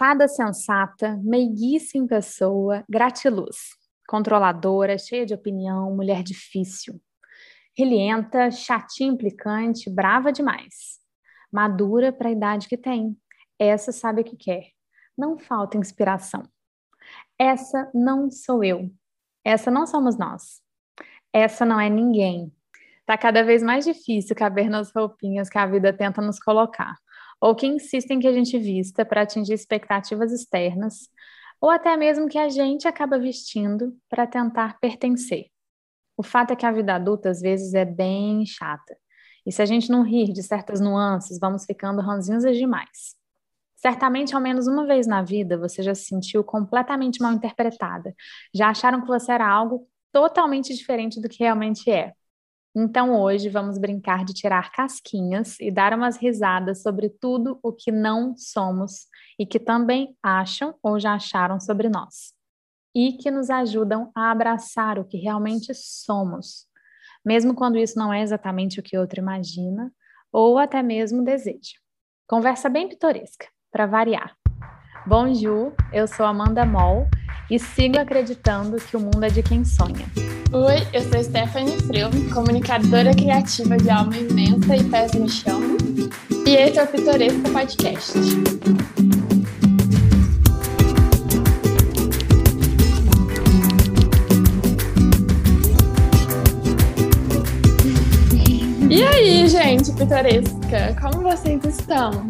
Fada sensata, meiguice em pessoa, gratiluz. Controladora, cheia de opinião, mulher difícil. Relienta, chatinha implicante, brava demais. Madura para a idade que tem. Essa sabe o que quer. Não falta inspiração. Essa não sou eu. Essa não somos nós. Essa não é ninguém. Tá cada vez mais difícil caber nas roupinhas que a vida tenta nos colocar, ou que insistem que a gente vista para atingir expectativas externas, ou até mesmo que a gente acaba vestindo para tentar pertencer. O fato é que a vida adulta às vezes é bem chata. E se a gente não rir de certas nuances, vamos ficando ranzinhas demais. Certamente, ao menos uma vez na vida, você já se sentiu completamente mal interpretada. Já acharam que você era algo totalmente diferente do que realmente é. Então, hoje, vamos brincar de tirar casquinhas e dar umas risadas sobre tudo o que não somos e que também acham ou já acharam sobre nós. E que nos ajudam a abraçar o que realmente somos, mesmo quando isso não é exatamente o que outro imagina ou até mesmo deseja. Conversa bem pitoresca para variar. Bonjour, eu sou Amanda Moll e sigo acreditando que o mundo é de quem sonha. Oi, eu sou Stephanie Fril, comunicadora criativa de alma imensa e pés no chão. E esse é o Pitoresco Podcast. E aí, gente pitoresca, como vocês estão?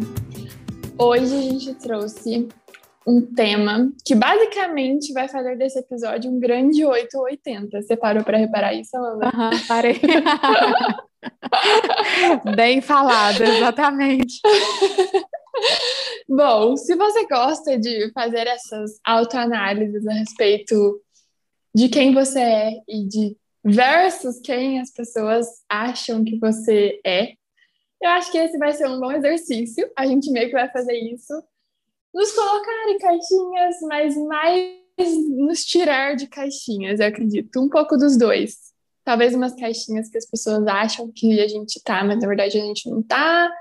Hoje a gente trouxe um tema que basicamente vai fazer desse episódio um grande 8 ou 80. Você parou para reparar isso? Aham, uhum, parei. Bem falado, exatamente. Bom, se você gosta de fazer essas autoanálises a respeito de quem você é e de versus quem as pessoas acham que você é, eu acho que esse vai ser um bom exercício. A gente meio que vai fazer isso. Nos colocar em caixinhas, mas mais nos tirar de caixinhas, eu acredito. Um pouco dos dois. Talvez umas caixinhas que as pessoas acham que a gente tá, mas na verdade a gente não tá.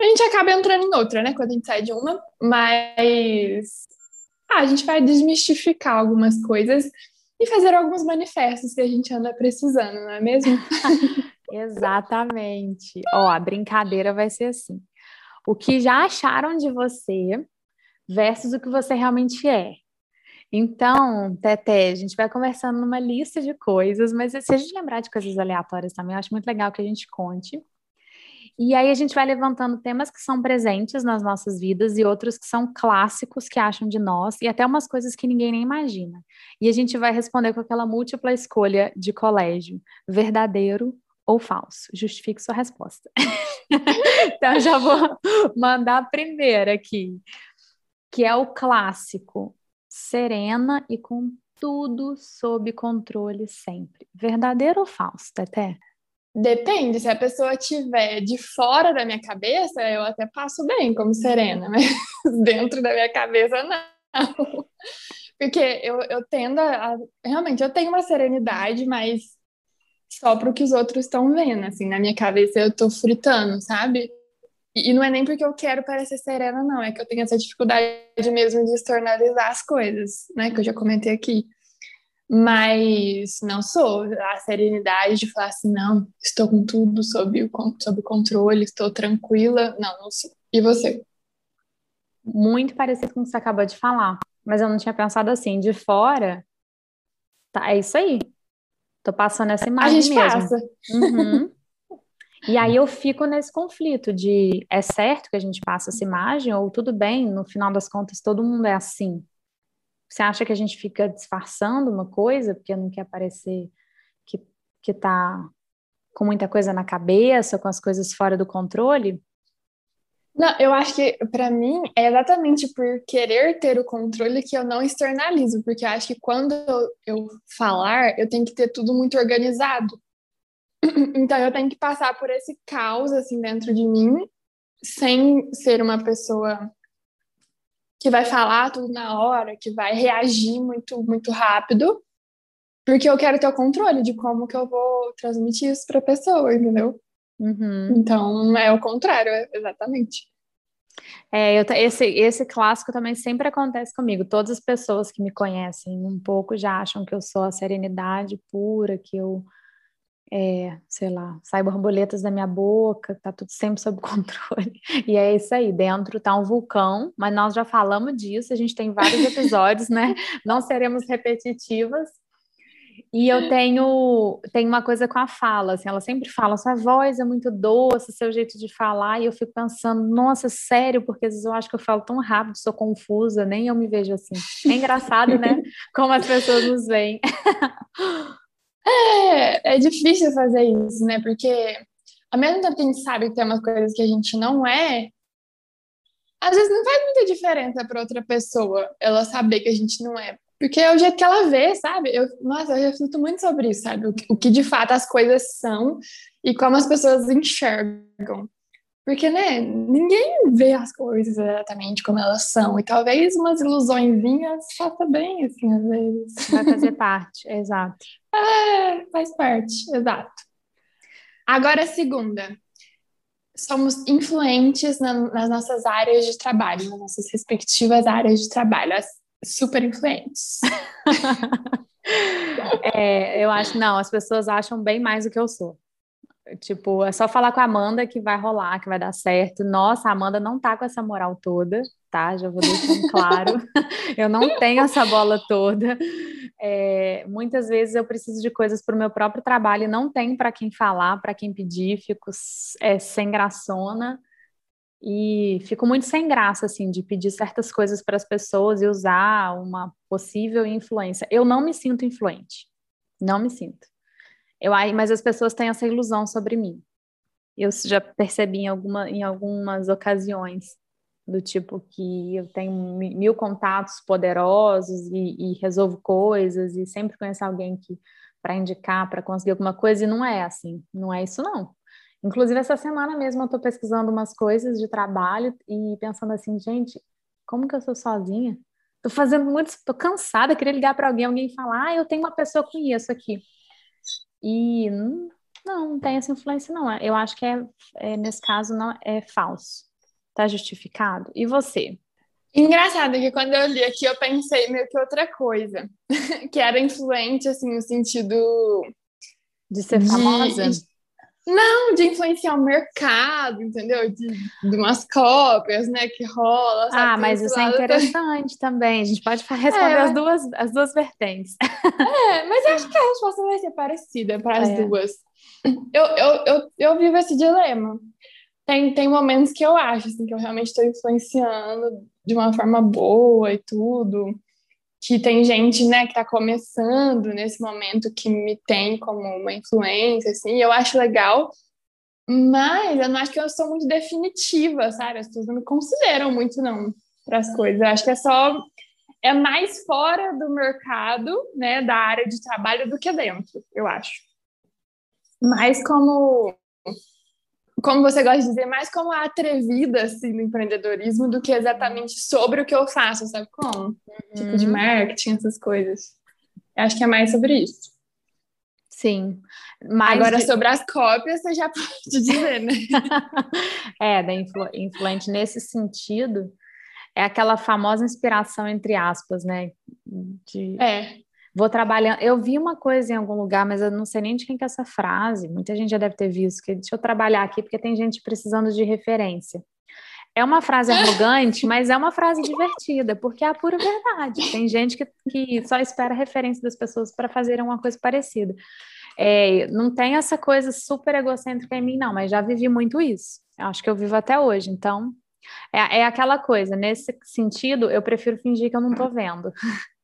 A gente acaba entrando em outra, né? Quando a gente sai de uma. Mas ah, a gente vai desmistificar algumas coisas e fazer alguns manifestos que a gente anda precisando, não é mesmo? Exatamente. Ó, a brincadeira vai ser assim: o que já acharam de você versus o que você realmente é. Então, Tete, a gente vai conversando numa lista de coisas, mas se a gente lembrar de coisas aleatórias também, eu acho muito legal que a gente conte. E aí a gente vai levantando temas que são presentes nas nossas vidas e outros que são clássicos que acham de nós e até umas coisas que ninguém nem imagina. E a gente vai responder com aquela múltipla escolha de colégio, verdadeiro ou falso? Justifique sua resposta. então, já vou mandar a primeira aqui, que é o clássico: serena e com tudo sob controle sempre. Verdadeiro ou falso, Teté? Depende, se a pessoa estiver de fora da minha cabeça, eu até passo bem como serena, mas dentro da minha cabeça, não. Porque eu, eu tendo a. Realmente, eu tenho uma serenidade, mas só para o que os outros estão vendo, assim, na minha cabeça eu tô fritando, sabe? E, e não é nem porque eu quero parecer serena, não, é que eu tenho essa dificuldade mesmo de externalizar as coisas, né, que eu já comentei aqui. Mas não sou a serenidade de falar assim, não, estou com tudo sob o, sob controle, estou tranquila. Não, não sou. E você? Muito parecido com o que você acabou de falar, mas eu não tinha pensado assim, de fora, tá, é isso aí. Tô passando essa imagem A gente mesmo. passa. Uhum. E aí eu fico nesse conflito de é certo que a gente passa essa imagem ou tudo bem, no final das contas todo mundo é assim. Você acha que a gente fica disfarçando uma coisa porque não quer parecer que, que tá com muita coisa na cabeça, com as coisas fora do controle? Não, eu acho que para mim é exatamente por querer ter o controle que eu não externalizo, porque eu acho que quando eu, eu falar, eu tenho que ter tudo muito organizado. Então eu tenho que passar por esse caos assim dentro de mim, sem ser uma pessoa que vai falar tudo na hora, que vai reagir muito muito rápido, porque eu quero ter o controle de como que eu vou transmitir isso para a pessoa, entendeu? Uhum. Então, é o contrário, é, exatamente. É, eu, esse, esse clássico também sempre acontece comigo. Todas as pessoas que me conhecem um pouco já acham que eu sou a serenidade pura, que eu, é, sei lá, sai borboletas da minha boca, tá tudo sempre sob controle. E é isso aí, dentro tá um vulcão, mas nós já falamos disso, a gente tem vários episódios, né? Não seremos repetitivas, e eu tenho, tenho uma coisa com a fala, assim, ela sempre fala, sua voz é muito doce, seu jeito de falar, e eu fico pensando, nossa, sério, porque às vezes eu acho que eu falo tão rápido, sou confusa, nem eu me vejo assim. É engraçado, né? Como as pessoas nos veem. É, é difícil fazer isso, né? Porque ao mesmo tempo que a gente sabe que tem umas coisas que a gente não é, às vezes não faz muita diferença para outra pessoa ela saber que a gente não é. Porque é o jeito que ela vê, sabe? Eu, nossa, eu reflito muito sobre isso, sabe? O o que de fato as coisas são e como as pessoas enxergam. Porque, né, ninguém vê as coisas exatamente como elas são. E talvez umas ilusõezinhas faça bem, assim, às vezes. Vai fazer parte, exato. É, faz parte, exato. Agora, a segunda. Somos influentes na, nas nossas áreas de trabalho, nas nossas respectivas áreas de trabalho. As, super influentes. é, eu acho, não, as pessoas acham bem mais do que eu sou. Tipo, é só falar com a Amanda que vai rolar, que vai dar certo. Nossa, a Amanda não tá com essa moral toda, tá? Já vou deixando claro. eu não tenho essa bola toda. É, muitas vezes eu preciso de coisas para o meu próprio trabalho e não tenho para quem falar, para quem pedir, fico é, sem graçona. E fico muito sem graça, assim, de pedir certas coisas para as pessoas e usar uma possível influência. Eu não me sinto influente. Não me sinto. Eu, mas as pessoas têm essa ilusão sobre mim. Eu já percebi em, alguma, em algumas ocasiões, do tipo que eu tenho mil contatos poderosos e, e resolvo coisas e sempre conheço alguém que para indicar, para conseguir alguma coisa, e não é assim. Não é isso, não. Inclusive, essa semana mesmo eu estou pesquisando umas coisas de trabalho e pensando assim, gente, como que eu sou sozinha? Estou fazendo muito, estou cansada, queria ligar para alguém, alguém falar, ah, eu tenho uma pessoa que conheço aqui. E não, não tem essa influência, não. Eu acho que é, é nesse caso não é falso. Está justificado. E você? Engraçado que quando eu li aqui eu pensei meio que outra coisa, que era influente assim no sentido de ser famosa. De, não, de influenciar o mercado, entendeu? De, de umas cópias, né, que rola. Ah, mas isso é interessante também. A gente pode responder é, as, duas, as duas vertentes. É, mas eu acho que a resposta vai ser parecida para as é. duas. Eu, eu, eu, eu vivo esse dilema. Tem, tem momentos que eu acho assim, que eu realmente estou influenciando de uma forma boa e tudo que tem gente, né, que está começando nesse momento que me tem como uma influência, assim, eu acho legal, mas eu não acho que eu sou muito definitiva, sabe? As pessoas não me consideram muito, não, para as coisas. Eu acho que é só. É mais fora do mercado, né, da área de trabalho do que dentro, eu acho. Mais como como você gosta de dizer, mais como a atrevida assim, no empreendedorismo do que exatamente sobre o que eu faço, sabe como? Uhum. Tipo de marketing, essas coisas. Eu acho que é mais sobre isso. Sim. Mas Agora, de... sobre as cópias, você já pode dizer, né? é, da influ influente nesse sentido, é aquela famosa inspiração, entre aspas, né? De... É vou trabalhando. Eu vi uma coisa em algum lugar, mas eu não sei nem de quem que é essa frase. Muita gente já deve ter visto. Que deixa eu trabalhar aqui porque tem gente precisando de referência. É uma frase arrogante, mas é uma frase divertida, porque é a pura verdade. Tem gente que, que só espera referência das pessoas para fazer uma coisa parecida. É, não tem essa coisa super egocêntrica em mim, não, mas já vivi muito isso. Acho que eu vivo até hoje. Então, é, é aquela coisa. Nesse sentido, eu prefiro fingir que eu não estou vendo.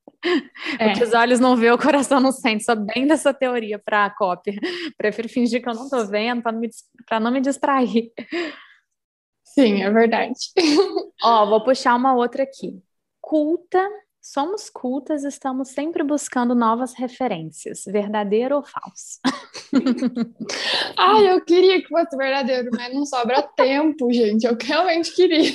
É. O que os olhos não vê, o coração não sente. Sou bem dessa teoria para a cópia. Prefiro fingir que eu não estou vendo para não, não me distrair. Sim, é verdade. Ó, vou puxar uma outra aqui. Culta, somos cultas, estamos sempre buscando novas referências, verdadeiro ou falso? Ai, eu queria que fosse verdadeiro, mas não sobra tempo, gente. Eu realmente queria.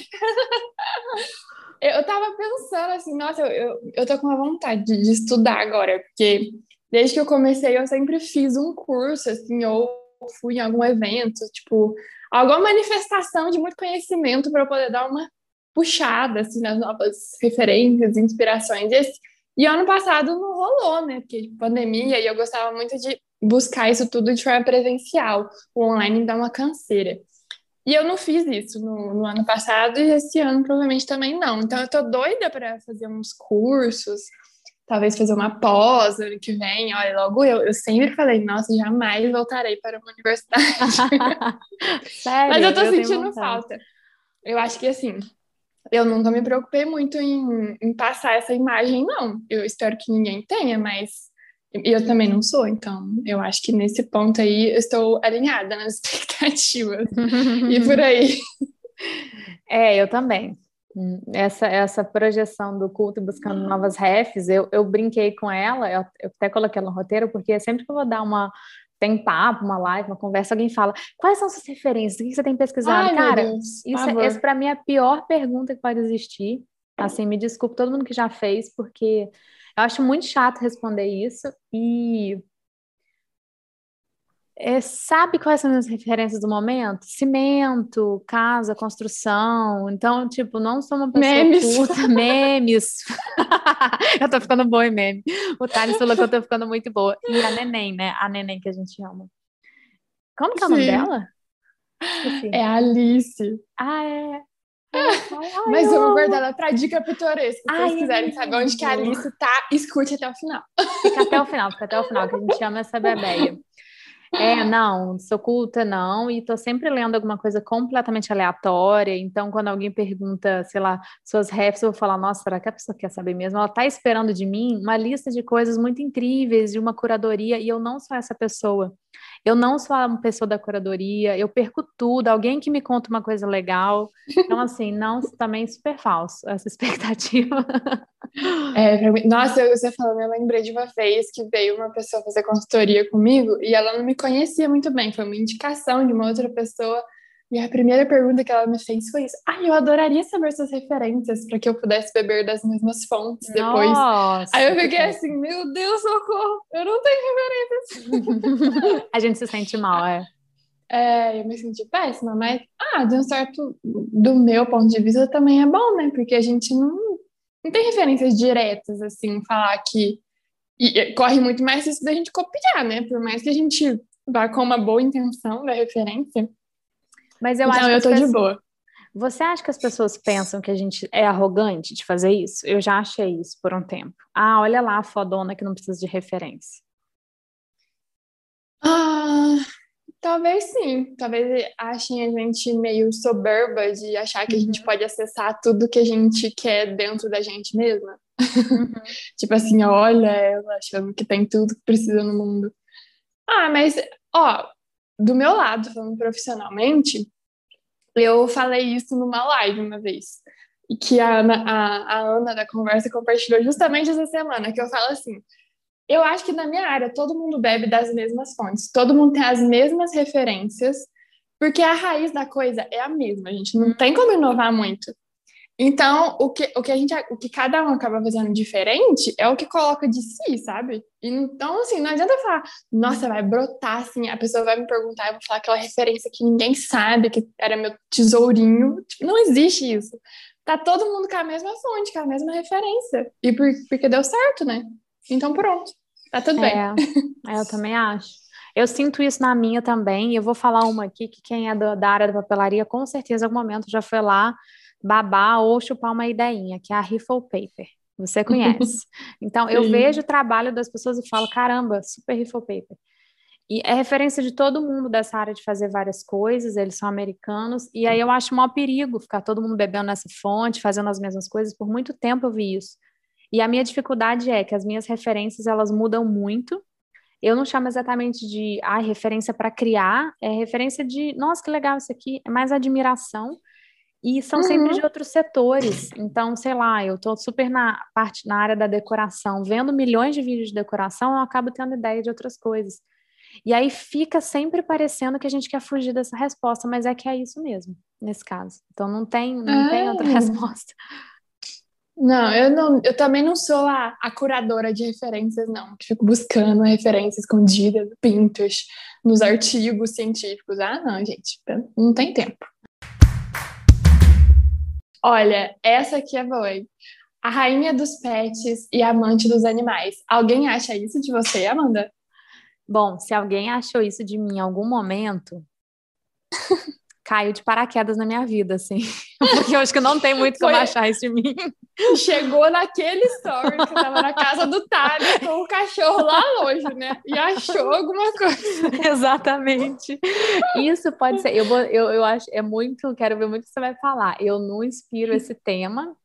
Eu tava pensando assim, nossa, eu, eu, eu tô com uma vontade de, de, estudar agora, porque desde que eu comecei eu sempre fiz um curso, assim, ou fui em algum evento, tipo, alguma manifestação de muito conhecimento para eu poder dar uma puxada assim, nas novas referências, inspirações. E, e ano passado não rolou, né? Porque pandemia e eu gostava muito de buscar isso tudo de forma presencial. O online dá uma canseira. E eu não fiz isso no, no, ano passado e esse ano provavelmente também não. Então eu tô doida para fazer uns cursos, talvez fazer uma pós ano que vem. Olha, logo eu, eu sempre falei, nossa, jamais voltarei para uma universidade. Sério? Mas eu tô eu sentindo falta. Eu acho que assim, eu nunca me preocupei muito em, em passar essa imagem, não. Eu espero que ninguém tenha, mas eu também não sou, então eu acho que nesse ponto aí eu estou alinhada nas expectativas. e por aí. É, eu também. Essa, essa projeção do culto buscando novas refs, eu, eu brinquei com ela, eu, eu até coloquei ela no roteiro, porque sempre que eu vou dar uma. Tem papo, uma live, uma conversa, alguém fala: quais são suas referências? O que você tem pesquisado? Ai, Cara, Deus, isso, é, essa para mim é a pior pergunta que pode existir. Assim, me desculpe todo mundo que já fez, porque eu acho muito chato responder isso e é, sabe quais são as referências do momento? Cimento, casa, construção. Então, tipo, não sou uma pessoa memes. puta, memes. eu tô ficando boa em meme. O Thales falou que eu tô ficando muito boa. E a Neném, né? A Neném que a gente ama. Como que é o nome dela? Esqueci. É Alice. Ah, é. Mas eu vou guardar ela pra dica pitoresca. Se vocês quiserem saber onde que a Alice tá, escute até o final. Fica até o final, fica até o final, que a gente ama essa bebeia. É, não, sou culta, não, e tô sempre lendo alguma coisa completamente aleatória. Então, quando alguém pergunta, sei lá, suas refs, eu vou falar, nossa, será que a pessoa quer saber mesmo? Ela tá esperando de mim uma lista de coisas muito incríveis, de uma curadoria, e eu não sou essa pessoa. Eu não sou uma pessoa da curadoria, eu perco tudo, alguém que me conta uma coisa legal. Então, assim, não, também super falso essa expectativa. É, mim, nossa, você falando, eu lembrei de uma vez que veio uma pessoa fazer consultoria comigo e ela não me conhecia muito bem, foi uma indicação de uma outra pessoa. E a primeira pergunta que ela me fez foi isso: Ah, eu adoraria saber suas referências para que eu pudesse beber das mesmas fontes depois. Nossa, Aí eu fiquei assim: Meu Deus, socorro, eu não tenho referências. a gente se sente mal, é. É, eu me senti péssima, mas, ah, de um certo, do meu ponto de vista também é bom, né? Porque a gente não, não tem referências diretas, assim, falar que. E, corre muito mais isso da gente copiar, né? Por mais que a gente vá com uma boa intenção da referência mas eu então, acho eu tô pessoas... de boa. Você acha que as pessoas pensam que a gente é arrogante de fazer isso? Eu já achei isso por um tempo. Ah, olha lá a fodona que não precisa de referência. Ah, talvez sim. Talvez achem a gente meio soberba de achar que uhum. a gente uhum. pode acessar tudo que a gente quer dentro da gente mesma. Uhum. tipo assim, olha ela achando que tem tudo que precisa no mundo. Ah, mas, ó, do meu lado, falando profissionalmente, eu falei isso numa live uma vez. E que a Ana, a, a Ana da conversa compartilhou justamente essa semana, que eu falo assim: eu acho que na minha área todo mundo bebe das mesmas fontes, todo mundo tem as mesmas referências, porque a raiz da coisa é a mesma, a gente não tem como inovar muito. Então, o que, o que a gente, o que cada um acaba fazendo diferente é o que coloca de si, sabe? Então, assim, não adianta falar, nossa, vai brotar, assim, a pessoa vai me perguntar, eu vou falar aquela referência que ninguém sabe, que era meu tesourinho. Tipo, não existe isso. Tá todo mundo com a mesma fonte, com a mesma referência. E por, porque deu certo, né? Então, pronto. Tá tudo é, bem. É, eu também acho. Eu sinto isso na minha também, eu vou falar uma aqui que quem é da, da área da papelaria, com certeza, em algum momento já foi lá babar ou chupar uma ideinha, que é a Riffle Paper. Você conhece. Então, eu vejo o trabalho das pessoas e falo, caramba, super Riffle Paper. E é referência de todo mundo dessa área de fazer várias coisas, eles são americanos, e aí eu acho maior perigo ficar todo mundo bebendo nessa fonte, fazendo as mesmas coisas, por muito tempo eu vi isso. E a minha dificuldade é que as minhas referências, elas mudam muito, eu não chamo exatamente de ah, referência para criar, é referência de, nossa, que legal isso aqui, é mais admiração, e são uhum. sempre de outros setores. Então, sei lá, eu estou super na parte na área da decoração, vendo milhões de vídeos de decoração, eu acabo tendo ideia de outras coisas. E aí fica sempre parecendo que a gente quer fugir dessa resposta, mas é que é isso mesmo, nesse caso. Então não tem, não é. tem outra resposta. Não, eu não, eu também não sou a, a curadora de referências, não, que fico buscando referências escondidas, pintos, nos artigos científicos. Ah, não, gente, não tem tempo. Olha, essa aqui é boa. A rainha dos pets e amante dos animais. Alguém acha isso de você, Amanda? Bom, se alguém achou isso de mim em algum momento, caiu de paraquedas na minha vida, assim. Porque eu acho que não tem muito Foi... como achar isso de mim. Chegou naquele story que tava na casa do Thales com o cachorro lá longe, né? E achou alguma coisa. Exatamente. Isso pode ser. Eu, vou, eu, eu acho, é muito, quero ver muito o que você vai falar. Eu não inspiro esse tema.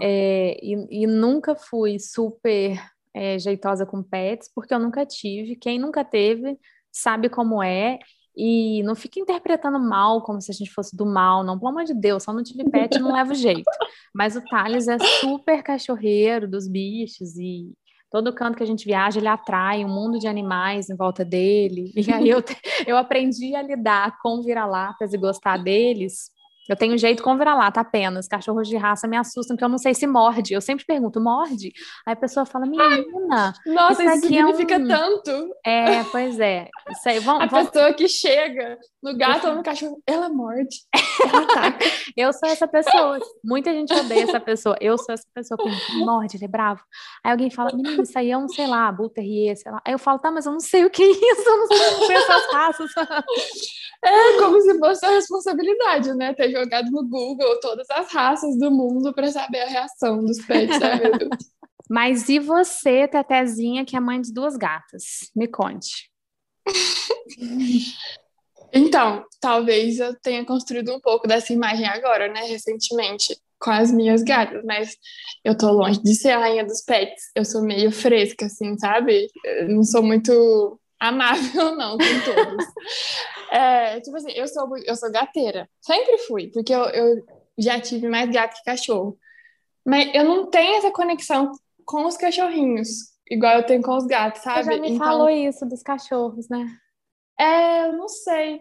É, e, e nunca fui super é, jeitosa com pets, porque eu nunca tive. Quem nunca teve sabe como é. E não fica interpretando mal como se a gente fosse do mal, não. Pelo amor de Deus, só não tive pet não leva jeito. Mas o Thales é super cachorreiro dos bichos e todo canto que a gente viaja, ele atrai um mundo de animais em volta dele. E aí eu, eu aprendi a lidar com vira-latas e gostar deles eu tenho jeito com vira-lata apenas. Cachorros de raça me assustam, porque eu não sei se morde. Eu sempre pergunto, morde? Aí a pessoa fala, menina. Nossa, isso, isso significa é um... tanto. É, pois é. Isso aí, vamos, a vamos... pessoa que chega no gato ou no cachorro, ela morde. Ela ataca. eu sou essa pessoa. Muita gente odeia essa pessoa. Eu sou essa pessoa que morde, ele é bravo. Aí alguém fala, menina, isso aí é um, sei lá, Bull Terrier, sei lá. Aí eu falo, tá, mas eu não sei o que é isso, eu não sei essas raças. É como se fosse a responsabilidade, né? Ter jogado no Google todas as raças do mundo para saber a reação dos pets, né, Mas e você, Tetezinha, que é mãe de duas gatas? Me conte. então, talvez eu tenha construído um pouco dessa imagem agora, né, recentemente, com as minhas gatas, mas eu tô longe de ser a rainha dos pets. Eu sou meio fresca, assim, sabe? Eu não sou muito amável, não, com todos. é, tipo assim, eu sou, eu sou gateira. Sempre fui, porque eu, eu já tive mais gato que cachorro. Mas eu não tenho essa conexão com os cachorrinhos, igual eu tenho com os gatos, sabe? Você já me então, falou isso dos cachorros, né? É, eu não sei.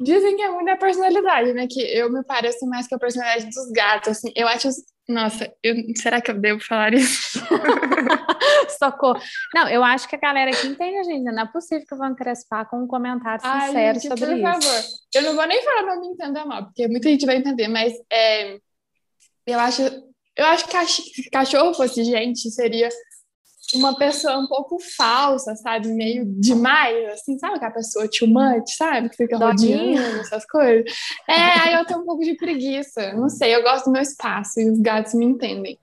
Dizem que é muito da personalidade, né? Que eu me pareço mais com a personalidade dos gatos, assim. Eu acho nossa, eu, será que eu devo falar isso? Socorro. Não, eu acho que a galera aqui entende a gente. Não é possível que vão crespar com um comentário sincero Ai, gente, sobre por isso. Por favor. Eu não vou nem falar pra me entender mal, porque muita gente vai entender, mas é, eu acho. Eu acho que se cachorro fosse gente, seria uma pessoa um pouco falsa, sabe? Meio demais, assim, sabe aquela pessoa too much, sabe? Que fica rodeando essas coisas. É, aí eu tenho um pouco de preguiça. Não sei, eu gosto do meu espaço e os gatos me entendem.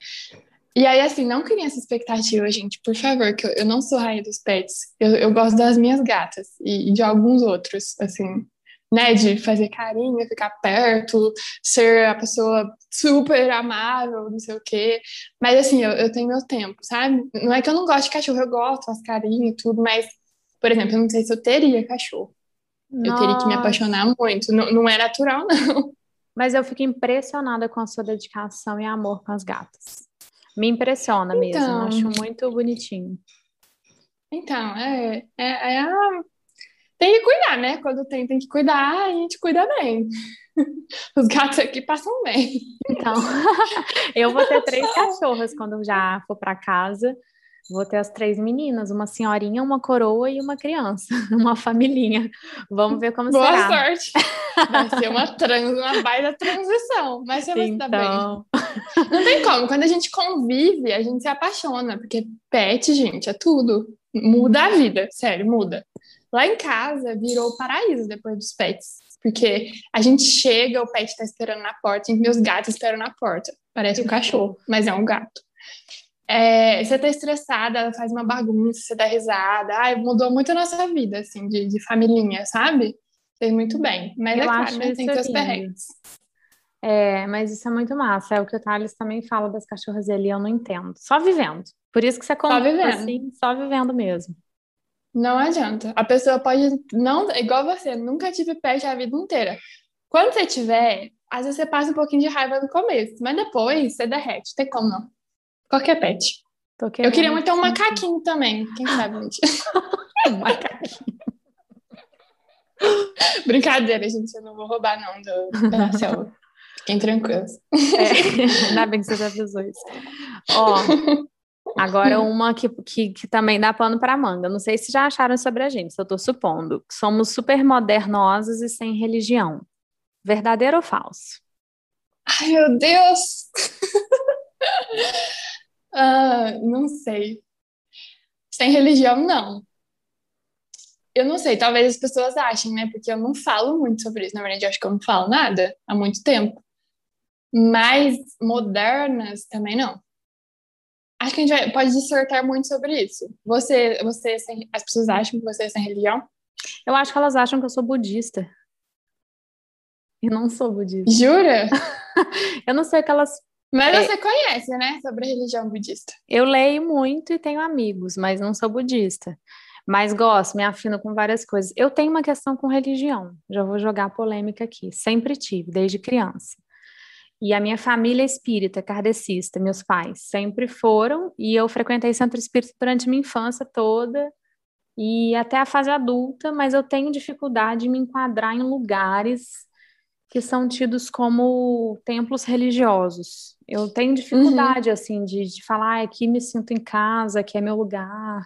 E aí, assim, não cria essa expectativa, gente, por favor, que eu, eu não sou rainha dos pets. Eu, eu gosto das minhas gatas e, e de alguns outros, assim né, de fazer carinho, ficar perto, ser a pessoa super amável, não sei o quê. Mas assim, eu, eu tenho meu tempo, sabe? Não é que eu não gosto de cachorro, eu gosto, faço carinho e tudo, mas, por exemplo, eu não sei se eu teria cachorro. Nossa. Eu teria que me apaixonar muito. Não, não é natural, não. Mas eu fico impressionada com a sua dedicação e amor com as gatas. Me impressiona mesmo, então, acho muito bonitinho. Então, é, é, é a tem que cuidar, né? Quando tem, tem que cuidar, a gente cuida bem. Os gatos aqui passam bem. Então, eu vou ter três cachorras quando já for para casa. Vou ter as três meninas, uma senhorinha, uma coroa e uma criança, uma familhinha. Vamos ver como Boa será. Boa sorte. Vai ser uma, trans, uma baita transição, mas você vai então... se dar bem. Não tem como, quando a gente convive, a gente se apaixona, porque pet, gente, é tudo. Muda a vida, sério, muda. Lá em casa virou paraíso depois dos pets. Porque a gente chega, o pet tá esperando na porta, e meus gatos esperam na porta. Parece um cachorro, mas é um gato. É, você tá estressada, ela faz uma bagunça, você dá risada. Ai, mudou muito a nossa vida, assim, de, de familhinha, sabe? Fez muito bem. Mas eu é claro, né? Tem seus perrengues. É, mas isso é muito massa. É o que o Thales também fala das cachorras ali, eu não entendo. Só vivendo. Por isso que você conta assim, só vivendo mesmo. Não adianta. A pessoa pode não, igual você, nunca tive pet a vida inteira. Quando você tiver, às vezes você passa um pouquinho de raiva no começo, mas depois você derrete. Tem como não? Qualquer pet. Eu queria muito ter um macaquinho também, quem sabe, gente. um macaquinho. Brincadeira, gente, eu não vou roubar não do, da selva. Fiquem tranquilos. É, ainda bem que você já avisou isso. Ó, agora uma que, que, que também dá pano para manga. Não sei se já acharam sobre a gente, se eu estou supondo. Somos super modernosos e sem religião. Verdadeiro ou falso? Ai, meu Deus! uh, não sei. Sem religião, não. Eu não sei, talvez as pessoas achem, né? Porque eu não falo muito sobre isso. Na verdade, eu acho que eu não falo nada há muito tempo. Mas modernas também não. Acho que a gente vai, pode dissertar muito sobre isso. Você, você sem, as pessoas acham que você é sem religião? Eu acho que elas acham que eu sou budista. E não sou budista. Jura? eu não sei o que elas. Mas é... você conhece, né, sobre a religião budista? Eu leio muito e tenho amigos, mas não sou budista. Mas gosto, me afino com várias coisas. Eu tenho uma questão com religião, já vou jogar polêmica aqui. Sempre tive, desde criança. E a minha família é espírita, kardecista, meus pais sempre foram, e eu frequentei centro espírita durante minha infância toda e até a fase adulta, mas eu tenho dificuldade em me enquadrar em lugares que são tidos como templos religiosos. Eu tenho dificuldade, uhum. assim, de, de falar, ah, aqui me sinto em casa, aqui é meu lugar.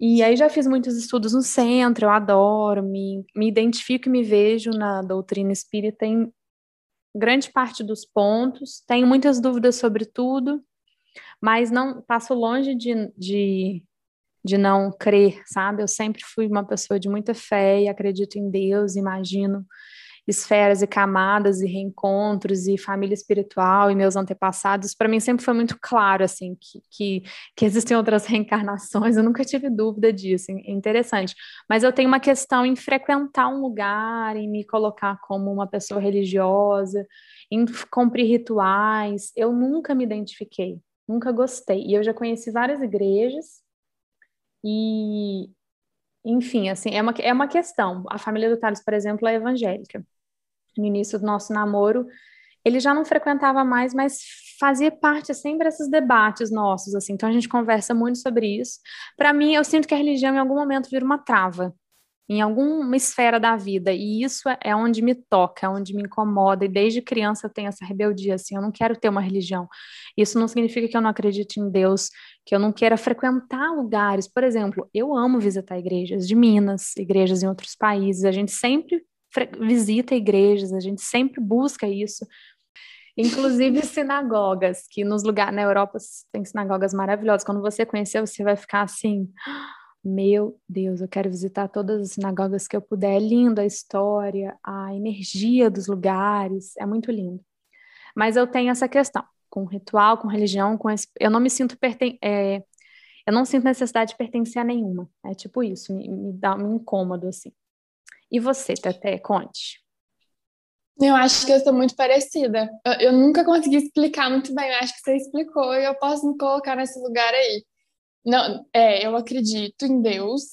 E aí já fiz muitos estudos no centro, eu adoro, me, me identifico e me vejo na doutrina espírita em grande parte dos pontos, tenho muitas dúvidas sobre tudo, mas não passo longe de, de, de não crer, sabe? Eu sempre fui uma pessoa de muita fé e acredito em Deus, imagino esferas e camadas e reencontros e família espiritual e meus antepassados, para mim sempre foi muito claro, assim, que, que, que, existem outras reencarnações, eu nunca tive dúvida disso, é interessante. Mas eu tenho uma questão em frequentar um lugar, em me colocar como uma pessoa religiosa, em cumprir rituais, eu nunca me identifiquei, nunca gostei. E eu já conheci várias igrejas, e, enfim, assim, é uma, é uma questão. A família do Thales, por exemplo, é evangélica no início do nosso namoro, ele já não frequentava mais, mas fazia parte sempre desses debates nossos, assim. Então a gente conversa muito sobre isso. Para mim, eu sinto que a religião em algum momento vira uma trava em alguma esfera da vida, e isso é onde me toca, é onde me incomoda, e desde criança eu tenho essa rebeldia, assim, eu não quero ter uma religião. Isso não significa que eu não acredite em Deus, que eu não queira frequentar lugares. Por exemplo, eu amo visitar igrejas de Minas, igrejas em outros países, a gente sempre visita igrejas, a gente sempre busca isso. Inclusive sinagogas, que nos lugares na Europa tem sinagogas maravilhosas. Quando você conhecer, você vai ficar assim: meu Deus, eu quero visitar todas as sinagogas que eu puder. É lindo a história, a energia dos lugares, é muito lindo. Mas eu tenho essa questão com ritual, com religião, com esse, eu não me sinto perten é, eu não sinto necessidade de pertencer a nenhuma. É tipo isso, me, me dá um incômodo assim. E você, Tete, conte. Eu acho que eu estou muito parecida. Eu, eu, nunca consegui explicar muito bem, eu acho que você explicou e eu posso me colocar nesse lugar aí. Não, é, eu acredito em Deus,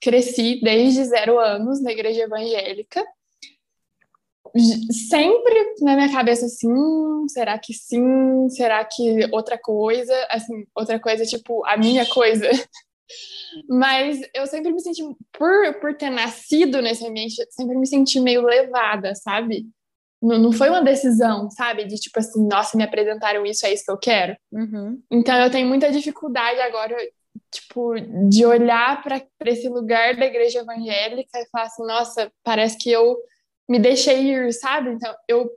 cresci desde zero anos na igreja evangélica. Sempre na minha cabeça assim, será que sim? Será que outra coisa? Assim, outra coisa, tipo, a minha coisa. Mas eu sempre me senti, por, por ter nascido nesse ambiente, sempre me senti meio levada, sabe? Não, não foi uma decisão, sabe? De tipo assim, nossa, me apresentaram isso, é isso que eu quero. Uhum. Então eu tenho muita dificuldade agora, tipo, de olhar para esse lugar da igreja evangélica e falar assim, nossa, parece que eu me deixei ir, sabe? Então eu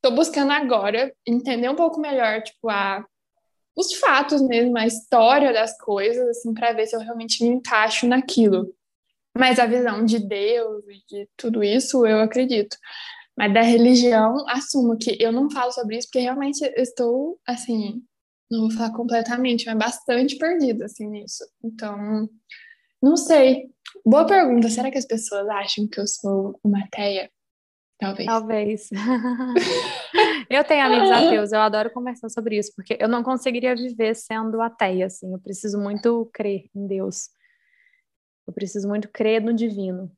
tô buscando agora entender um pouco melhor, tipo, a os fatos mesmo, a história das coisas, assim, para ver se eu realmente me encaixo naquilo. Mas a visão de Deus e de tudo isso, eu acredito. Mas da religião, assumo que eu não falo sobre isso porque realmente estou, assim, não vou falar completamente, mas bastante perdida, assim, nisso. Então, não sei. Boa pergunta. Será que as pessoas acham que eu sou uma ateia? Talvez. Talvez. eu tenho amigos ateus, eu adoro conversar sobre isso, porque eu não conseguiria viver sendo ateia, assim. Eu preciso muito crer em Deus. Eu preciso muito crer no divino.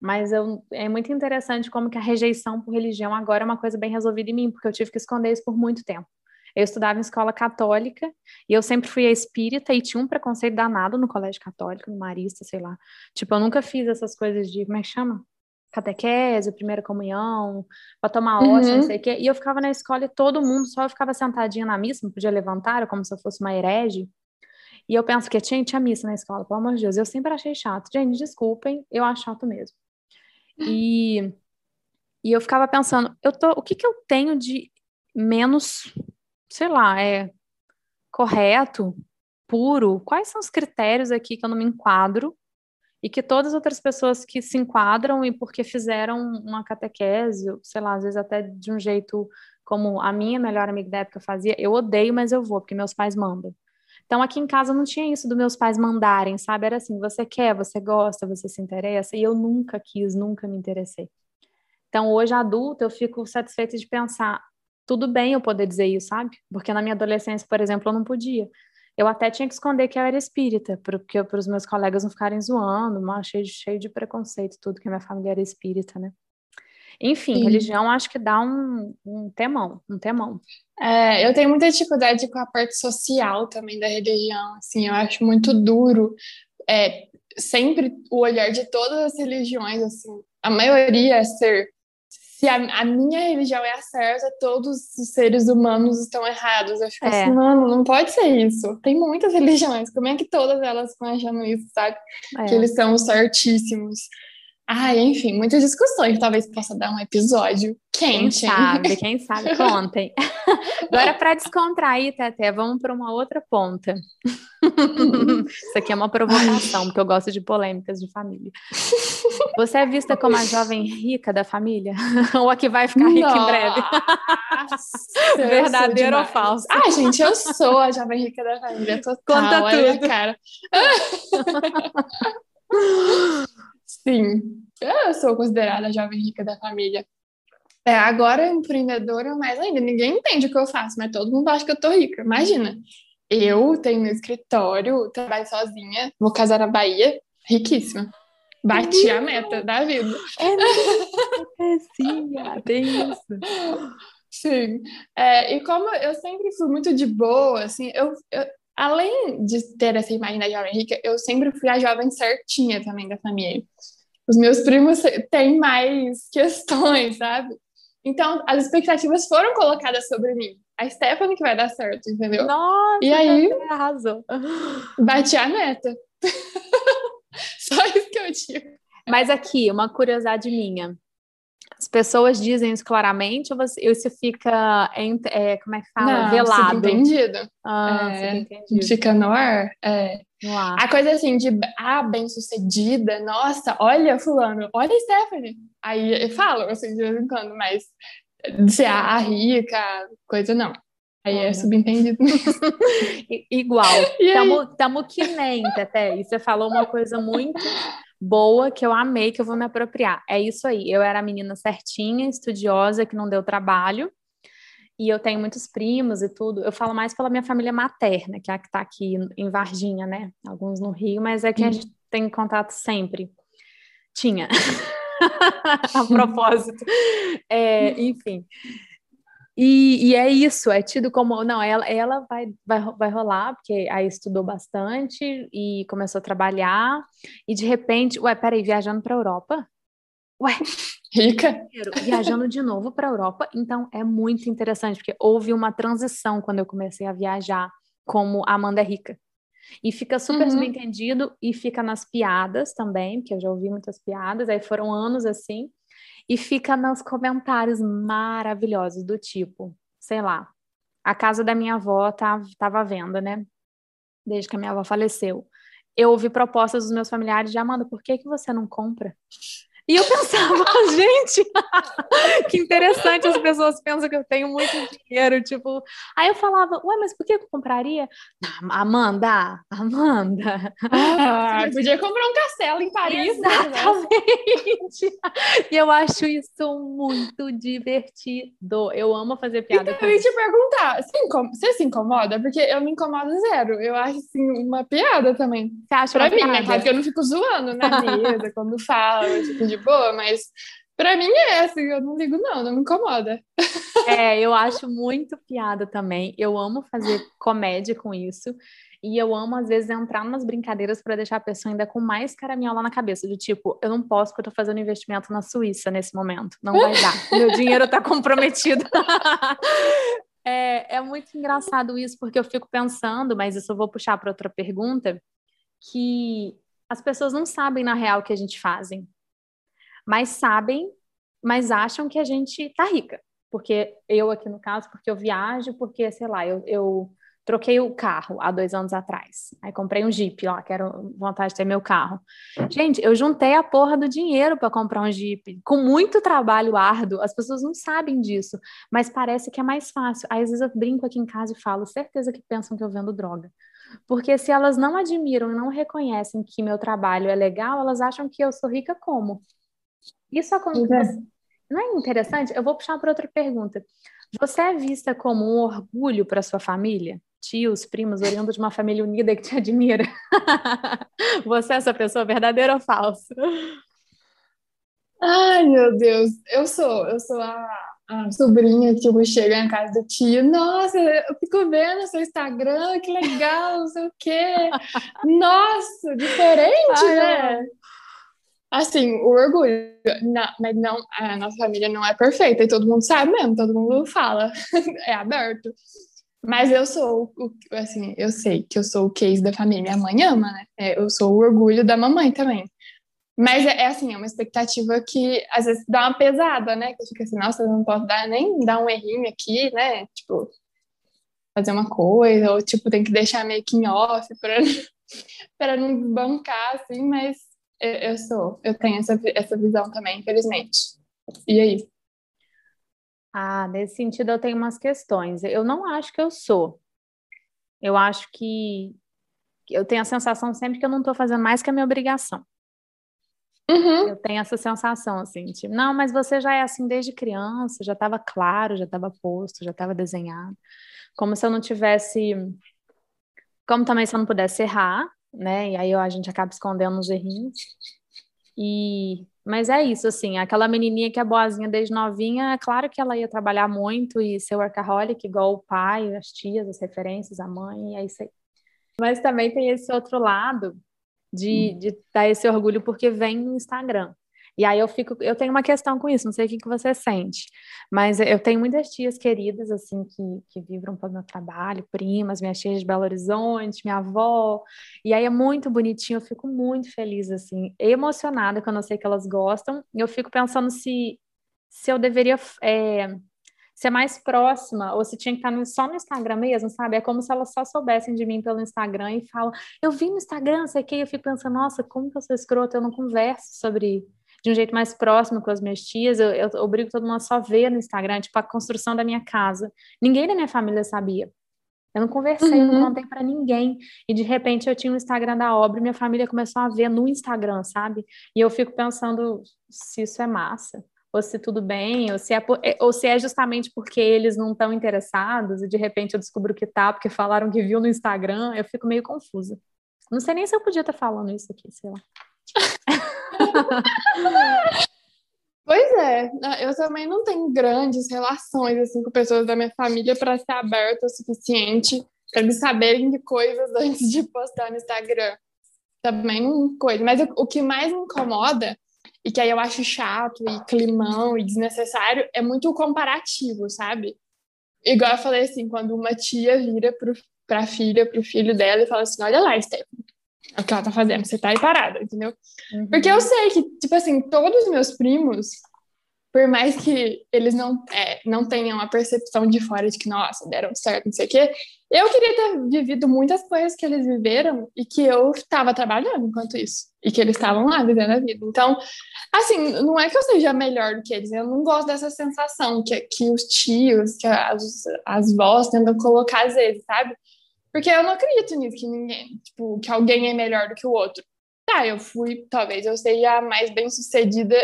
Mas eu, é muito interessante como que a rejeição por religião agora é uma coisa bem resolvida em mim, porque eu tive que esconder isso por muito tempo. Eu estudava em escola católica e eu sempre fui espírita e tinha um preconceito danado no colégio católico, no marista, sei lá. Tipo, eu nunca fiz essas coisas de, como é que chama? Catequese, primeira comunhão, para tomar hóstia, uhum. não sei o quê. E eu ficava na escola e todo mundo, só eu ficava sentadinha na missa, não podia levantar, como se eu fosse uma herege. E eu penso que tinha, tinha missa na escola, pelo amor de Deus. Eu sempre achei chato. Gente, desculpem, eu acho chato mesmo. E, e eu ficava pensando, eu tô, o que que eu tenho de menos, sei lá, é correto, puro? Quais são os critérios aqui que eu não me enquadro e que todas as outras pessoas que se enquadram e porque fizeram uma catequese, sei lá, às vezes até de um jeito como a minha melhor amiga da época fazia, eu odeio, mas eu vou, porque meus pais mandam. Então aqui em casa não tinha isso dos meus pais mandarem, sabe? Era assim, você quer, você gosta, você se interessa, e eu nunca quis, nunca me interessei. Então hoje adulta eu fico satisfeita de pensar, tudo bem eu poder dizer isso, sabe? Porque na minha adolescência, por exemplo, eu não podia. Eu até tinha que esconder que eu era espírita, porque para os meus colegas não ficarem zoando, mas cheio de, cheio de preconceito, tudo que minha família era espírita, né? Enfim, Sim. religião acho que dá um, um temão, um temão. É, eu tenho muita dificuldade com a parte social também da religião, assim, eu acho muito duro. É, sempre o olhar de todas as religiões, assim, a maioria é ser se a, a, minha religião é a certa, todos os seres humanos estão errados. Eu fico é. assim, mano, não pode ser isso. Tem muitas religiões, como é que todas elas estão achando isso, sabe? É. Que eles são certíssimos. Ah, enfim, muitas discussões. Talvez possa dar um episódio quente. Quem sabe, quem sabe, contem. Agora, para descontrair, Tete, vamos para uma outra ponta. Isso aqui é uma provocação, porque eu gosto de polêmicas de família. Você é vista como a jovem rica da família? ou a que vai ficar rica Nossa, em breve? Verdadeiro ou falso? Ah, gente, eu sou a jovem rica da família total. Conta tudo. cara. Sim, eu sou considerada a jovem rica da família. É, agora empreendedora mais ainda. Ninguém entende o que eu faço, mas todo mundo acha que eu tô rica. Imagina, eu tenho meu escritório, trabalho sozinha, vou casar na Bahia, riquíssima. Bati a meta da vida. É, sim, tem isso. Sim. É, e como eu sempre fui muito de boa, assim, eu, eu além de ter essa imagem da jovem rica, eu sempre fui a jovem certinha também da família. Os meus primos têm mais questões, sabe? Então, as expectativas foram colocadas sobre mim. A Stephanie que vai dar certo, entendeu? Nossa, e aí, arrasou. Bati a meta. Só isso que eu digo. Mas aqui, uma curiosidade minha. As pessoas dizem isso claramente ou você, isso fica, é, como é que fala? Não, Velado. Entendido. Ah, é, Fica no ar. É. No ar. A coisa assim de, ah, bem sucedida, nossa, olha fulano, olha Stephanie. Aí falam assim de vez em quando, mas ser a, a rica, coisa não. Aí é subentendido. Igual. Tamo, tamo que nem, até. E você falou uma coisa muito boa que eu amei, que eu vou me apropriar. É isso aí. Eu era a menina certinha, estudiosa, que não deu trabalho. E eu tenho muitos primos e tudo. Eu falo mais pela minha família materna, que é a que está aqui em Varginha, né? Alguns no Rio, mas é que a uhum. gente tem contato sempre. Tinha. a propósito. É, enfim. E, e, é isso, é tido como. Não, ela, ela vai, vai, vai rolar, porque aí estudou bastante e começou a trabalhar, e de repente, ué, peraí, viajando para a Europa? Ué, rica? Viajando de novo para a Europa, então é muito interessante, porque houve uma transição quando eu comecei a viajar como Amanda é Rica. E fica super uhum. subentendido e fica nas piadas também, porque eu já ouvi muitas piadas, aí foram anos assim e fica nos comentários maravilhosos do tipo, sei lá, a casa da minha avó estava tá, à venda, né? Desde que a minha avó faleceu. Eu ouvi propostas dos meus familiares de Amanda, por que, que você não compra? E eu pensava, gente, que interessante as pessoas pensam que eu tenho muito dinheiro, tipo. Aí eu falava, ué, mas por que eu compraria? Amanda, Amanda. Ah, podia comprar um castelo em Paris. Né? Exatamente. Né? e eu acho isso muito divertido. Eu amo fazer piada. Então, eu ia te perguntar, você se incomoda? Porque eu me incomodo zero. Eu acho assim uma piada também. Você acha pra mim, né? Claro que eu não fico zoando na mesa quando falo, tipo, de boa, mas Pra mim é assim, eu não ligo não, não me incomoda. É, eu acho muito piada também. Eu amo fazer comédia com isso. E eu amo, às vezes, entrar nas brincadeiras para deixar a pessoa ainda com mais caraminhola na cabeça. De tipo, eu não posso porque eu tô fazendo investimento na Suíça nesse momento. Não vai dar. Meu dinheiro tá comprometido. é, é muito engraçado isso, porque eu fico pensando, mas isso eu vou puxar para outra pergunta, que as pessoas não sabem na real o que a gente fazem. Mas sabem, mas acham que a gente tá rica. Porque eu aqui no caso, porque eu viajo, porque, sei lá, eu, eu Troquei o carro há dois anos atrás. Aí comprei um Jeep, ó, quero vontade de ter meu carro. Gente, eu juntei a porra do dinheiro para comprar um Jeep, com muito trabalho árduo. As pessoas não sabem disso, mas parece que é mais fácil. Aí às vezes eu brinco aqui em casa e falo, certeza que pensam que eu vendo droga. Porque se elas não admiram não reconhecem que meu trabalho é legal, elas acham que eu sou rica como? Isso acontece. Não é interessante? Eu vou puxar para outra pergunta. Você é vista como um orgulho para sua família? tios, primos, oriundo de uma família unida que te admira. Você é essa pessoa verdadeira ou falsa? Ai, meu Deus, eu sou, eu sou a, a sobrinha que tipo, chega na casa do tio, nossa, eu fico vendo seu Instagram, que legal, não sei o quê. Nossa, diferente, Ai, né? Assim, o orgulho, não, mas não, a nossa família não é perfeita e todo mundo sabe mesmo, todo mundo fala, é aberto. Mas eu sou, assim, eu sei que eu sou o case da família. Minha mãe ama, né? É, eu sou o orgulho da mamãe também. Mas é, é, assim, é uma expectativa que às vezes dá uma pesada, né? Que fica assim, nossa, eu não posso dar, nem dar um errinho aqui, né? Tipo, fazer uma coisa, ou tipo, tem que deixar meio que em off para não bancar, assim, mas eu, eu, sou, eu tenho essa, essa visão também, infelizmente. E aí? Ah, nesse sentido eu tenho umas questões. Eu não acho que eu sou. Eu acho que eu tenho a sensação sempre que eu não estou fazendo mais que a minha obrigação. Uhum. Eu tenho essa sensação, assim, tipo, não, mas você já é assim desde criança, já estava claro, já estava posto, já estava desenhado. Como se eu não tivesse. Como também se eu não pudesse errar, né? E aí a gente acaba escondendo os errinhos. E mas é isso, assim, aquela menininha que é boazinha desde novinha, é claro que ela ia trabalhar muito e ser workaholic, igual o pai, as tias, as referências, a mãe, é isso aí. Mas também tem esse outro lado de, de dar esse orgulho porque vem no Instagram. E aí eu fico, eu tenho uma questão com isso, não sei o que, que você sente, mas eu tenho muitas tias queridas, assim, que, que vibram pelo meu trabalho, primas, minhas tias de Belo Horizonte, minha avó, e aí é muito bonitinho, eu fico muito feliz, assim, emocionada quando eu sei que elas gostam, e eu fico pensando se, se eu deveria é, ser mais próxima, ou se tinha que estar só no Instagram mesmo, sabe? É como se elas só soubessem de mim pelo Instagram e falam, eu vi no Instagram, sei que, eu fico pensando, nossa, como que eu sou escrota, eu não converso sobre de um jeito mais próximo com as minhas tias, eu, eu obrigo todo mundo a só ver no Instagram, tipo, a construção da minha casa. Ninguém da minha família sabia. Eu não conversei, uhum. eu não contei para ninguém. E de repente eu tinha o um Instagram da obra e minha família começou a ver no Instagram, sabe? E eu fico pensando se isso é massa, ou se tudo bem, ou se é, por, é, ou se é justamente porque eles não estão interessados e de repente eu descubro que tá, porque falaram que viu no Instagram. Eu fico meio confusa. Não sei nem se eu podia estar falando isso aqui, sei lá. Pois é, eu também não tenho grandes relações assim com pessoas da minha família para ser aberta o suficiente para eles saberem de coisas antes de postar no Instagram. Também não coisa, mas o, que mais me incomoda e que aí eu acho chato e climão e desnecessário é muito o comparativo, sabe? Igual eu falei assim, quando uma tia vira para a filha, para o filho dela e fala assim: Olha lá, Stephanie, é o que ela tá fazendo, você tá aí parada, entendeu? Uhum. Porque eu sei que, tipo assim, todos os meus primos, por mais que eles não, é, não tenham a percepção de fora de que, nossa, deram certo, não sei o quê, eu queria ter vivido muitas coisas que eles viveram e que eu estava trabalhando enquanto isso, e que eles estavam lá vivendo a vida. Então, assim, não é que eu seja melhor do que eles, eu não gosto dessa sensação que, que os tios, que as, as vós tentam colocar às vezes, sabe? Porque eu não acredito nisso, que ninguém, tipo, que alguém é melhor do que o outro. Tá, eu fui, talvez eu seja mais bem sucedida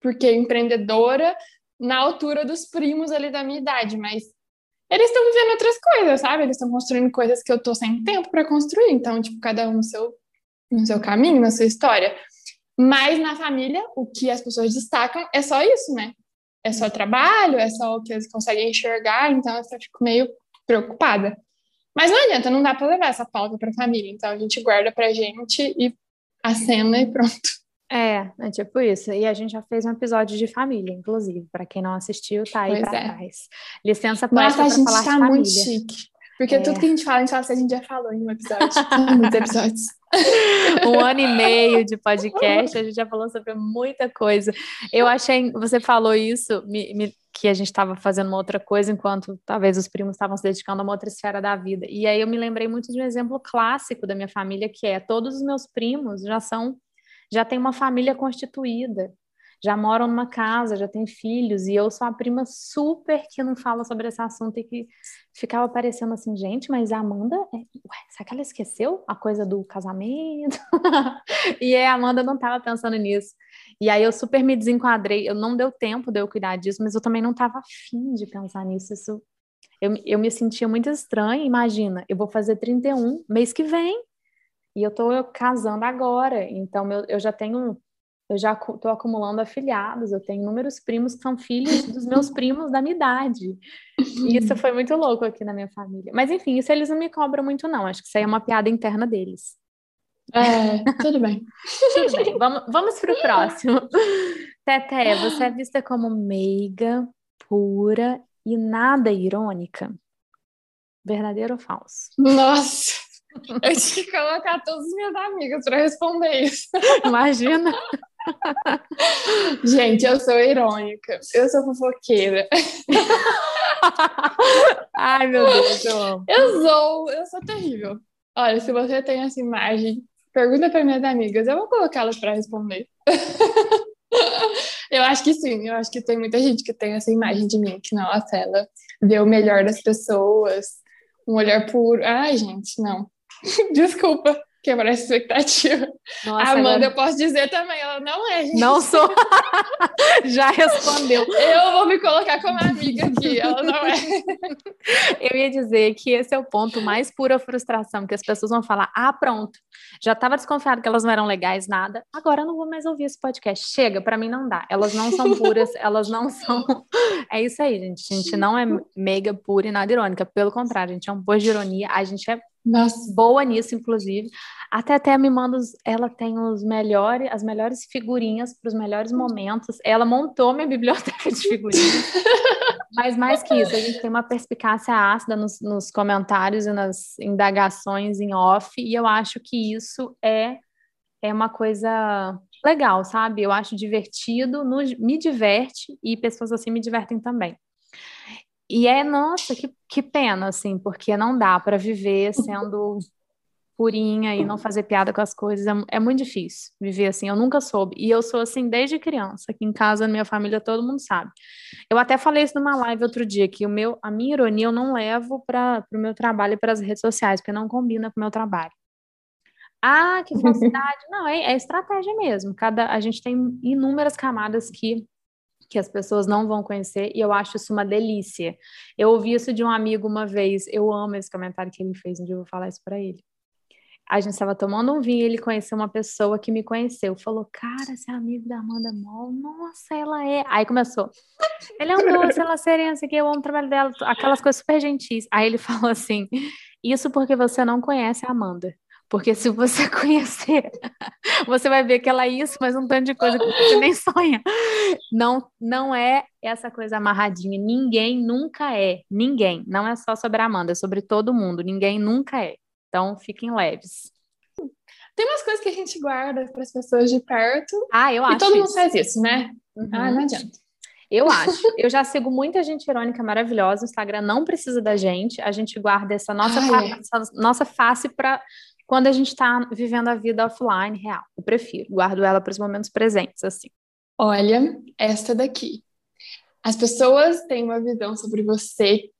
porque empreendedora na altura dos primos ali da minha idade, mas eles estão vivendo outras coisas, sabe? Eles estão construindo coisas que eu tô sem tempo para construir, então, tipo, cada um no seu, no seu caminho, na sua história. Mas na família, o que as pessoas destacam é só isso, né? É só trabalho, é só o que eles conseguem enxergar, então eu fico meio preocupada. Mas não adianta, não dá para levar essa pauta para a família, então a gente guarda pra gente e acena e pronto. É, é tipo isso. E a gente já fez um episódio de família, inclusive. Para quem não assistiu, tá aí para é. trás. Licença para falar tá de família. muito chique. Porque é. tudo que a gente fala, a gente fala assim, a gente já falou em um episódio. Muitos episódios. um ano e meio de podcast, a gente já falou sobre muita coisa. Eu achei, você falou isso, me, me, que a gente estava fazendo uma outra coisa, enquanto talvez os primos estavam se dedicando a uma outra esfera da vida. E aí eu me lembrei muito de um exemplo clássico da minha família, que é todos os meus primos já são já tem uma família constituída, já moram numa casa, já tem filhos, e eu sou a prima super que não fala sobre esse assunto e que ficava parecendo assim, gente, mas a Amanda, é... Ué, será que ela esqueceu a coisa do casamento? e a Amanda não estava pensando nisso. E aí eu super me desenquadrei, eu não deu tempo de eu cuidar disso, mas eu também não estava afim de pensar nisso, isso... Eu, eu me sentia muito estranha, imagina, eu vou fazer 31 mês que vem, e eu estou casando agora, então eu, eu já tenho, eu já estou acumulando afiliados, eu tenho inúmeros primos que são filhos dos meus primos da minha idade. E isso foi muito louco aqui na minha família. Mas enfim, isso eles não me cobram muito, não. Acho que isso aí é uma piada interna deles. É, tudo bem. tudo bem. Vamos, vamos para o próximo. Teté, você é vista como meiga, pura e nada irônica? Verdadeiro ou falso? Nossa! Eu tinha que colocar todas as minhas amigas para responder isso. Imagina. Gente, eu sou irônica. Eu sou fofoqueira. Ai, meu Deus, eu amo. Eu sou, eu sou terrível. Olha, se você tem essa imagem, pergunta para minhas amigas, eu vou colocá-las para responder. eu acho que sim, eu acho que tem muita gente que tem essa imagem de mim, que nossa, ela vê o melhor das pessoas, um olhar puro. Ai, gente, não. Desculpa quebrar essa expectativa. Nossa, Amanda, agora... eu posso dizer também, ela não é, gente. Não sou. Já respondeu. Eu vou me colocar como amiga aqui, ela não é. eu ia dizer que esse é o ponto mais pura frustração, que as pessoas vão falar: ah, pronto, já estava desconfiado que elas não eram legais, nada, agora eu não vou mais ouvir esse podcast. Chega, para mim não dá. Elas não são puras, elas não são. É isso aí, gente. A gente não é mega pura e nada irônica. Pelo contrário, a gente é um pouco de ironia, a gente é nossa. Boa nisso, inclusive. Até até me manda, os, ela tem os melhores, as melhores figurinhas para os melhores momentos. Ela montou minha biblioteca de figurinhas. Mas mais que isso, a gente tem uma perspicácia ácida nos, nos comentários e nas indagações em off, e eu acho que isso é, é uma coisa legal, sabe? Eu acho divertido, nos, me diverte, e pessoas assim me divertem também. E é, nossa, que, que pena, assim, porque não dá para viver sendo purinha e não fazer piada com as coisas. É, é, muito difícil viver assim. Eu nunca soube. E eu sou assim desde criança. Aqui em casa, na minha família, todo mundo sabe. Eu até falei isso numa live outro dia, que o meu, a minha ironia eu não levo para o meu trabalho e para as redes sociais, porque não combina com o meu trabalho. Ah, que falsidade. não, é, é estratégia mesmo. Cada, a gente tem inúmeras camadas que que as pessoas não vão conhecer, e eu acho isso uma delícia. Eu ouvi isso de um amigo uma vez, eu amo esse comentário que ele fez, um dia eu vou falar isso para ele. A gente estava tomando um vinho, ele conheceu uma pessoa que me conheceu, falou, cara, você é amigo da Amanda Moll? Nossa, ela é. Aí começou, ele é um doce, ela é serena, que eu amo o trabalho dela, aquelas coisas super gentis. Aí ele falou assim, isso porque você não conhece a Amanda. Porque se você conhecer, você vai ver que ela é isso, mas um tanto de coisa que você nem sonha. Não, não é essa coisa amarradinha. Ninguém nunca é. Ninguém. Não é só sobre a Amanda, é sobre todo mundo. Ninguém nunca é. Então, fiquem leves. Tem umas coisas que a gente guarda para as pessoas de perto. Ah, eu acho. E todo isso. mundo faz isso, né? Uhum. Ah, não adianta. Eu acho. Eu já sigo muita gente irônica maravilhosa. O Instagram não precisa da gente. A gente guarda essa nossa, Ai, é. essa nossa face para quando a gente está vivendo a vida offline real. Eu prefiro, guardo ela para os momentos presentes, assim. Olha, esta daqui. As pessoas têm uma visão sobre você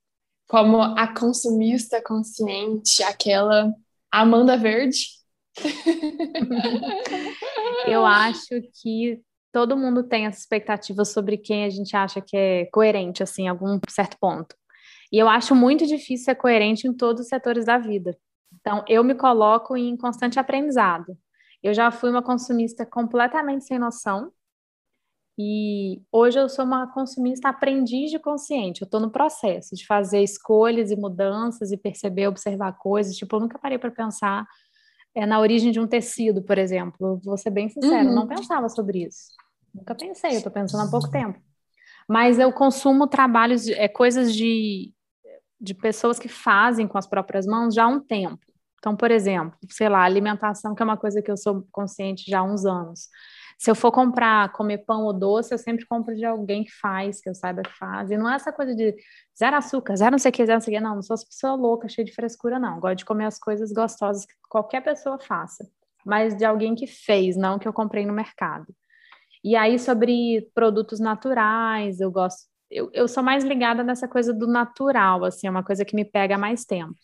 como a consumista consciente, aquela Amanda Verde. Eu acho que todo mundo tem essa expectativa sobre quem a gente acha que é coerente, assim, em algum certo ponto. E eu acho muito difícil ser coerente em todos os setores da vida. Então, eu me coloco em constante aprendizado. Eu já fui uma consumista completamente sem noção. E hoje eu sou uma consumista aprendiz de consciente. Eu estou no processo de fazer escolhas e mudanças e perceber, observar coisas. Tipo, eu nunca parei para pensar é, na origem de um tecido, por exemplo. Vou ser bem sincera, uhum. não pensava sobre isso. Nunca pensei, eu estou pensando há pouco tempo. Mas eu consumo trabalhos, é, coisas de, de pessoas que fazem com as próprias mãos já há um tempo. Então, por exemplo, sei lá, alimentação, que é uma coisa que eu sou consciente já há uns anos. Se eu for comprar, comer pão ou doce, eu sempre compro de alguém que faz, que eu saiba que faz. E não é essa coisa de zero açúcar, zero não sei o que, zero não sei o que. Não, não sou essa pessoa louca, cheia de frescura, não. Gosto de comer as coisas gostosas que qualquer pessoa faça. Mas de alguém que fez, não que eu comprei no mercado. E aí, sobre produtos naturais, eu gosto. Eu, eu sou mais ligada nessa coisa do natural, assim, é uma coisa que me pega mais tempo.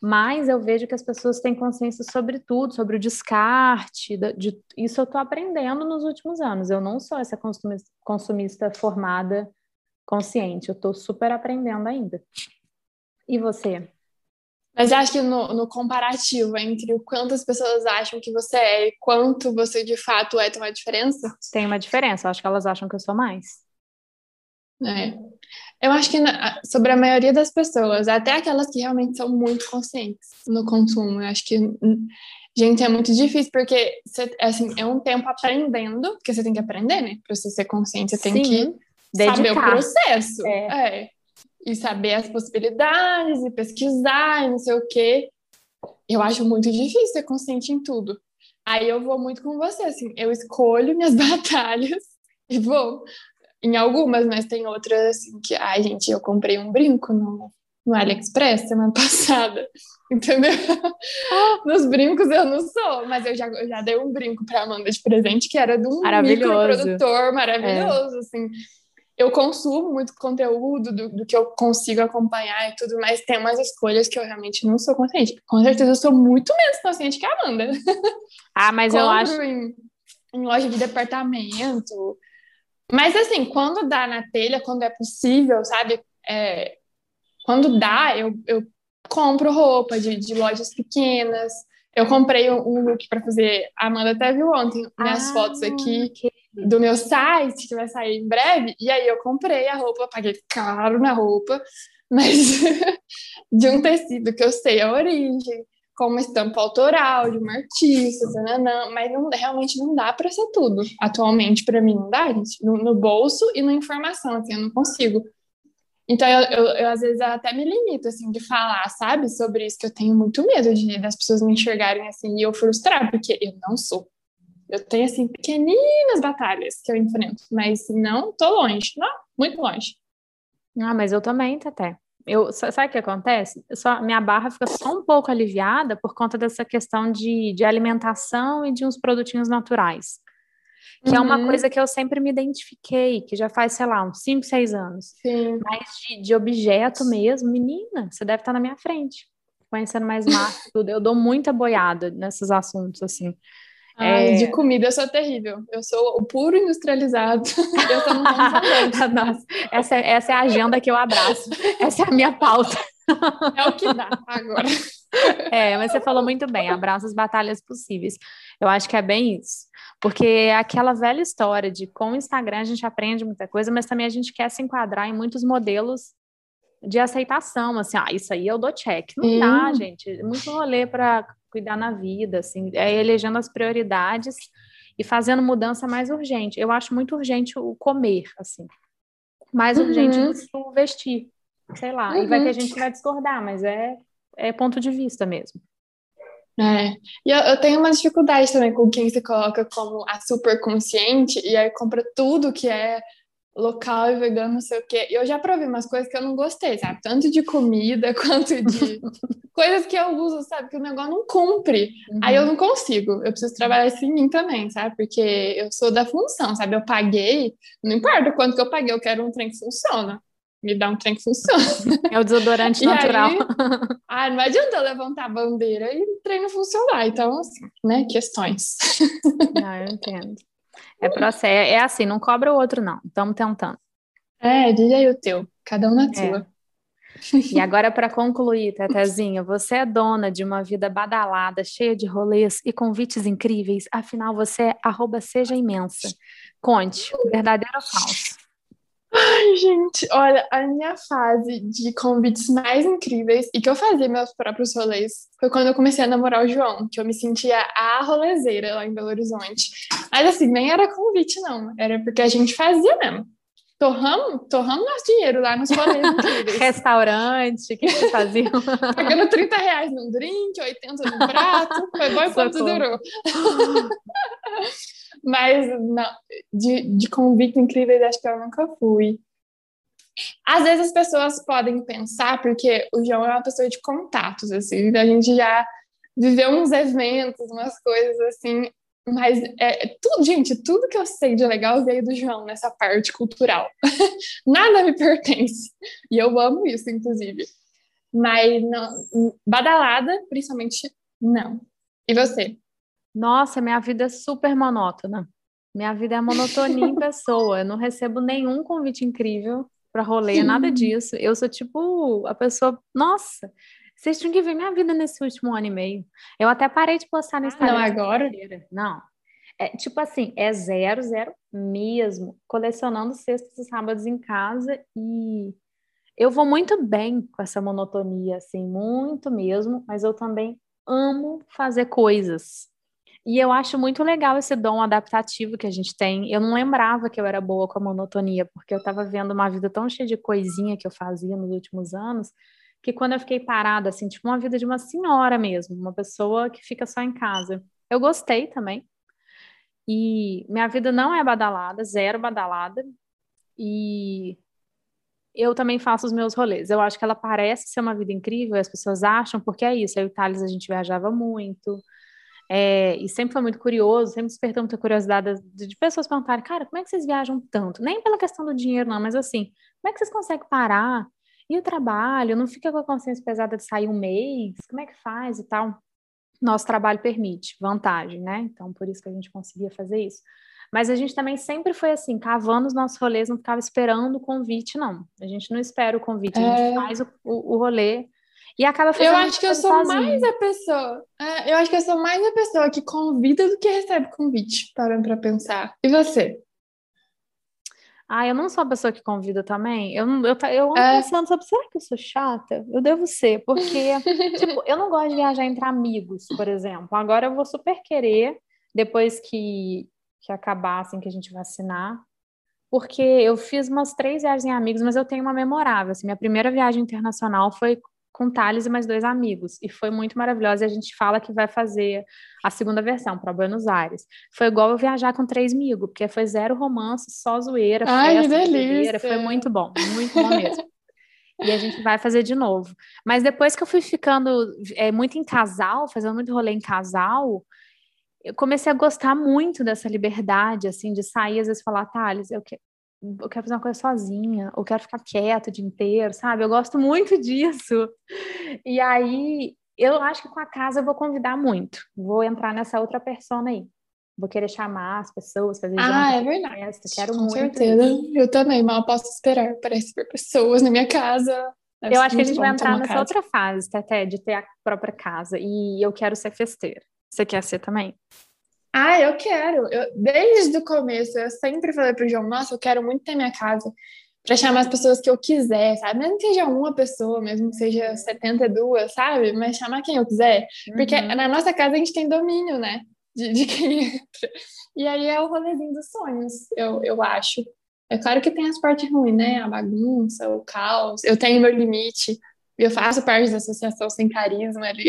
Mas eu vejo que as pessoas têm consciência sobre tudo, sobre o descarte, de, de isso eu estou aprendendo nos últimos anos. Eu não sou essa consumista, consumista formada consciente, eu estou super aprendendo ainda. E você? Mas acho que no, no, comparativo entre o quanto as pessoas acham que você é e quanto você de fato é, tem uma diferença? Tem uma diferença, acho que elas acham que eu sou mais. É. Eu acho que na, sobre a maioria das pessoas, até aquelas que realmente são muito conscientes no consumo, eu acho que, gente, é muito difícil, porque você, assim, é um tempo aprendendo, porque você tem que aprender, né? Para você ser consciente, você tem Sim, que dedicar. saber o processo. É. é e saber as possibilidades e pesquisar e não sei o quê. Eu acho muito difícil ser consciente em tudo. Aí eu vou muito com você, assim, eu escolho minhas batalhas e vou. Em algumas, mas tem outras assim que, ai, gente, eu comprei um brinco no, no AliExpress semana passada, entendeu? Nos brincos eu não sou, mas eu já, eu já dei um brinco para Amanda de presente que era de um microprodutor maravilhoso, é. assim eu consumo muito conteúdo do, do, que eu consigo acompanhar e tudo, mas tem umas escolhas que eu realmente não sou consciente. Com certeza eu sou muito menos consciente que a Amanda. Ah, mas eu acho. Em, em loja de departamento. Mas assim, quando dá na telha, quando é possível, sabe? É, quando dá, eu, eu compro roupa de, de lojas pequenas. Eu comprei um, um look para fazer. A Amanda até viu ontem minhas ah, fotos aqui. Do meu site, que vai sair em breve, e aí eu comprei a roupa, paguei caro na roupa, mas de um tecido que eu sei a origem, com uma estampa autoral de uma artista, tananã, mas não, realmente não dá para ser tudo. Atualmente, para mim, não dá, gente. No, no, bolso e na informação, assim, eu não consigo. Então, eu, eu, eu, às vezes até me limito, assim, de falar, sabe, sobre isso, que eu tenho muito medo de das pessoas me enxergarem assim e eu frustrar, porque eu não sou. Eu tenho, assim, pequeninas batalhas que eu enfrento, mas não tô longe, não, muito longe. Ah, mas eu também, Tete. Eu, sabe o que acontece? Só, minha barra fica só um pouco aliviada por conta dessa questão de, de alimentação e de uns produtinhos naturais. Que uhum. é uma uhum. coisa que eu sempre me identifiquei, que já faz, sei lá, uns 5, 6 anos. Sim. Mas de, de objeto mesmo, menina, você deve estar na minha frente. Conhecendo mais massa tudo. Eu dou muita boiada nesses assuntos, assim. Ai, é... de comida eu sou terrível. Eu sou o puro industrializado. eu tô no Nossa, essa, é, essa é a agenda que eu abraço. Essa é a minha pauta. É o que dá agora. É, mas você falou muito bem, abraça as batalhas possíveis. Eu acho que é bem isso. Porque é aquela velha história de com o Instagram a gente aprende muita coisa, mas também a gente quer se enquadrar em muitos modelos de aceitação, assim, ah, isso aí eu dou check. Não hum. dá, gente. Muito rolê para cuidar na vida, assim, é elegendo as prioridades e fazendo mudança mais urgente. Eu acho muito urgente o comer, assim, mais uhum. urgente do que o vestir, sei lá. Uhum. E vai ter uhum. gente que vai discordar, mas é, é ponto de vista mesmo. É, e eu, eu, tenho uma dificuldade também com quem se coloca como a super consciente e aí compra tudo que é local e vegano, não sei o quê. Eu já provei umas coisas que eu não gostei, sabe? Tanto de comida quanto de coisas que eu uso, sabe? Que o negócio não cumpre. Uhum. Aí eu não consigo. Eu preciso trabalhar isso em mim também, sabe? Porque eu sou da função, sabe? Eu paguei, não importa quanto que eu paguei, eu quero um trem que funciona. Me dá um trem que funciona. É o desodorante natural. Aí, ah, não adianta eu levantar a bandeira e o trem não funcionar. Então, assim, né? Questões. Ah, eu entendo. É processo, é, é assim, não cobra o outro, não. Estamos tentando. É, diz aí o teu, cada um na é. sua. E agora, para concluir, Tetezinha, você é dona de uma vida badalada, cheia de rolês e convites incríveis. Afinal, você é arroba seja imensa. Conte, verdadeiro ou falso? Ai, gente, olha, a minha fase de convites mais incríveis e que eu fazia meus próprios rolês foi quando eu comecei a namorar o João, que eu me sentia a rolezeira lá em Belo Horizonte. Mas assim, nem era convite, não, era porque a gente fazia mesmo. Torramos, torramos nosso dinheiro lá nos rolês incríveis. Restaurante, que vocês faziam? Pagando 30 reais num drink, 80 no prato, foi bom enquanto durou. Mas não, de, de convite incríveis, acho que eu nunca fui. Às vezes as pessoas podem pensar, porque o João é uma pessoa de contatos, assim, a gente já viveu uns eventos, umas coisas assim, mas é, é, tudo, gente, tudo que eu sei de legal veio do João nessa parte cultural. Nada me pertence. E eu amo isso, inclusive. Mas não, badalada, principalmente, não. E você? Nossa, minha vida é super monótona. Minha vida é monotonia em pessoa. Eu não recebo nenhum convite incrível para rolê, nada disso. Eu sou tipo a pessoa, nossa, vocês tinham que ver minha vida nesse último ano e meio. Eu até parei de postar no Instagram. Não, agora? Não. É, tipo assim, é zero, zero mesmo. Colecionando sextas e sábados em casa e eu vou muito bem com essa monotonia, assim, muito mesmo, mas eu também amo fazer coisas. E eu acho muito legal esse dom adaptativo que a gente tem. Eu não lembrava que eu era boa com a monotonia, porque eu estava vendo uma vida tão cheia de coisinha que eu fazia nos últimos anos, que quando eu fiquei parada, assim, tipo uma vida de uma senhora mesmo, uma pessoa que fica só em casa. Eu gostei também. E minha vida não é badalada, zero badalada. E eu também faço os meus rolês. Eu acho que ela parece ser uma vida incrível, as pessoas acham, porque é isso. Aí o Thales a gente viajava muito. É, e sempre foi muito curioso, sempre despertou muita curiosidade de, de, pessoas perguntarem, cara, como é que vocês viajam tanto? Nem pela questão do dinheiro, não, mas assim, como é que vocês conseguem parar? E o trabalho? Não fica com a consciência pesada de sair um mês? Como é que faz e tal? Nosso trabalho permite, vantagem, né? Então, por isso que a gente conseguia fazer isso. Mas a gente também sempre foi assim, cavando os nossos rolês, não ficava esperando o convite, não. A gente não espera o convite, a gente é... faz o, o, o rolê e acaba fazendo Eu acho que eu sou sozinho. mais a pessoa. É, eu acho que eu sou mais a pessoa que convida do que recebe convite, parando para pensar. E você? Ah, eu não sou a pessoa que convida também. Eu, eu, eu ando é. pensando, sabe, será que eu sou chata? Eu devo ser, porque tipo, eu não gosto de viajar entre amigos, por exemplo. Agora eu vou super querer, depois que, que acabar, assim, que a gente vacinar, porque eu fiz umas três viagens em amigos, mas eu tenho uma memorável. Assim, minha primeira viagem internacional foi com Thales e mais dois amigos. E foi muito maravilhosa. E a gente fala que vai fazer a segunda versão para Buenos Aires. Foi igual eu viajar com três amigos, porque foi zero romance, só zoeira, Ai, festa, delícia. Foi muito bom, muito bom mesmo. e a gente vai fazer de novo. Mas depois que eu fui ficando é, muito em casal, fazendo muito rolê em casal, eu comecei a gostar muito dessa liberdade, assim, de sair, às vezes falar, Thales, eu, que, eu quero fazer uma coisa sozinha, ou quero ficar quieto o dia inteiro, sabe? Eu gosto muito disso. E aí, eu acho que com a casa eu vou convidar muito. Vou entrar nessa outra persona aí. Vou querer chamar as pessoas, fazer Ah, é verdade. Festa. Quero com muito. certeza. Eu também, mal posso esperar para receber pessoas na minha casa. Deve eu acho que a gente vai entrar nessa casa. outra fase, até de ter a própria casa. E eu quero ser festeira. Você quer ser também? Ah, eu quero. Eu, desde o começo, eu sempre falei pro João, nossa, eu quero muito ter minha casa para chamar as pessoas que eu quiser, sabe? Mesmo que seja uma pessoa, mesmo que seja 72, sabe? Mas chamar quem eu quiser. Porque uhum. na nossa casa a gente tem domínio, né? De, de quem entra. E aí é o rolezinho dos sonhos, eu, eu acho. É claro que tem as partes ruins, né? A bagunça, o caos. Eu tenho meu limite eu faço parte da associação sem carisma ali,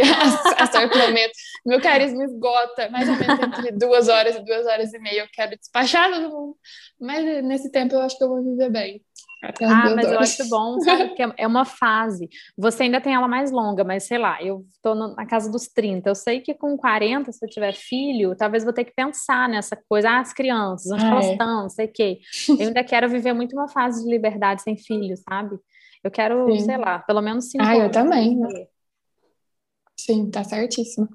a certo momento. Meu carisma esgota, mais ou menos entre duas horas e duas horas e meia. Eu quero despachar todo mundo. Mas nesse tempo eu acho que eu vou viver bem. Ah, mas horas. eu acho bom, sabe? Porque é uma fase. Você ainda tem ela mais longa, mas sei lá, eu tô na casa dos 30. Eu sei que com 40, se eu tiver filho, talvez vou ter que pensar nessa coisa. Ah, as crianças, onde ah, elas é. estão, não sei o quê. Eu ainda quero viver muito uma fase de liberdade sem filho, sabe? Eu quero, Sim. sei lá, pelo menos cinco Ah, eu também. Sim, tá certíssimo.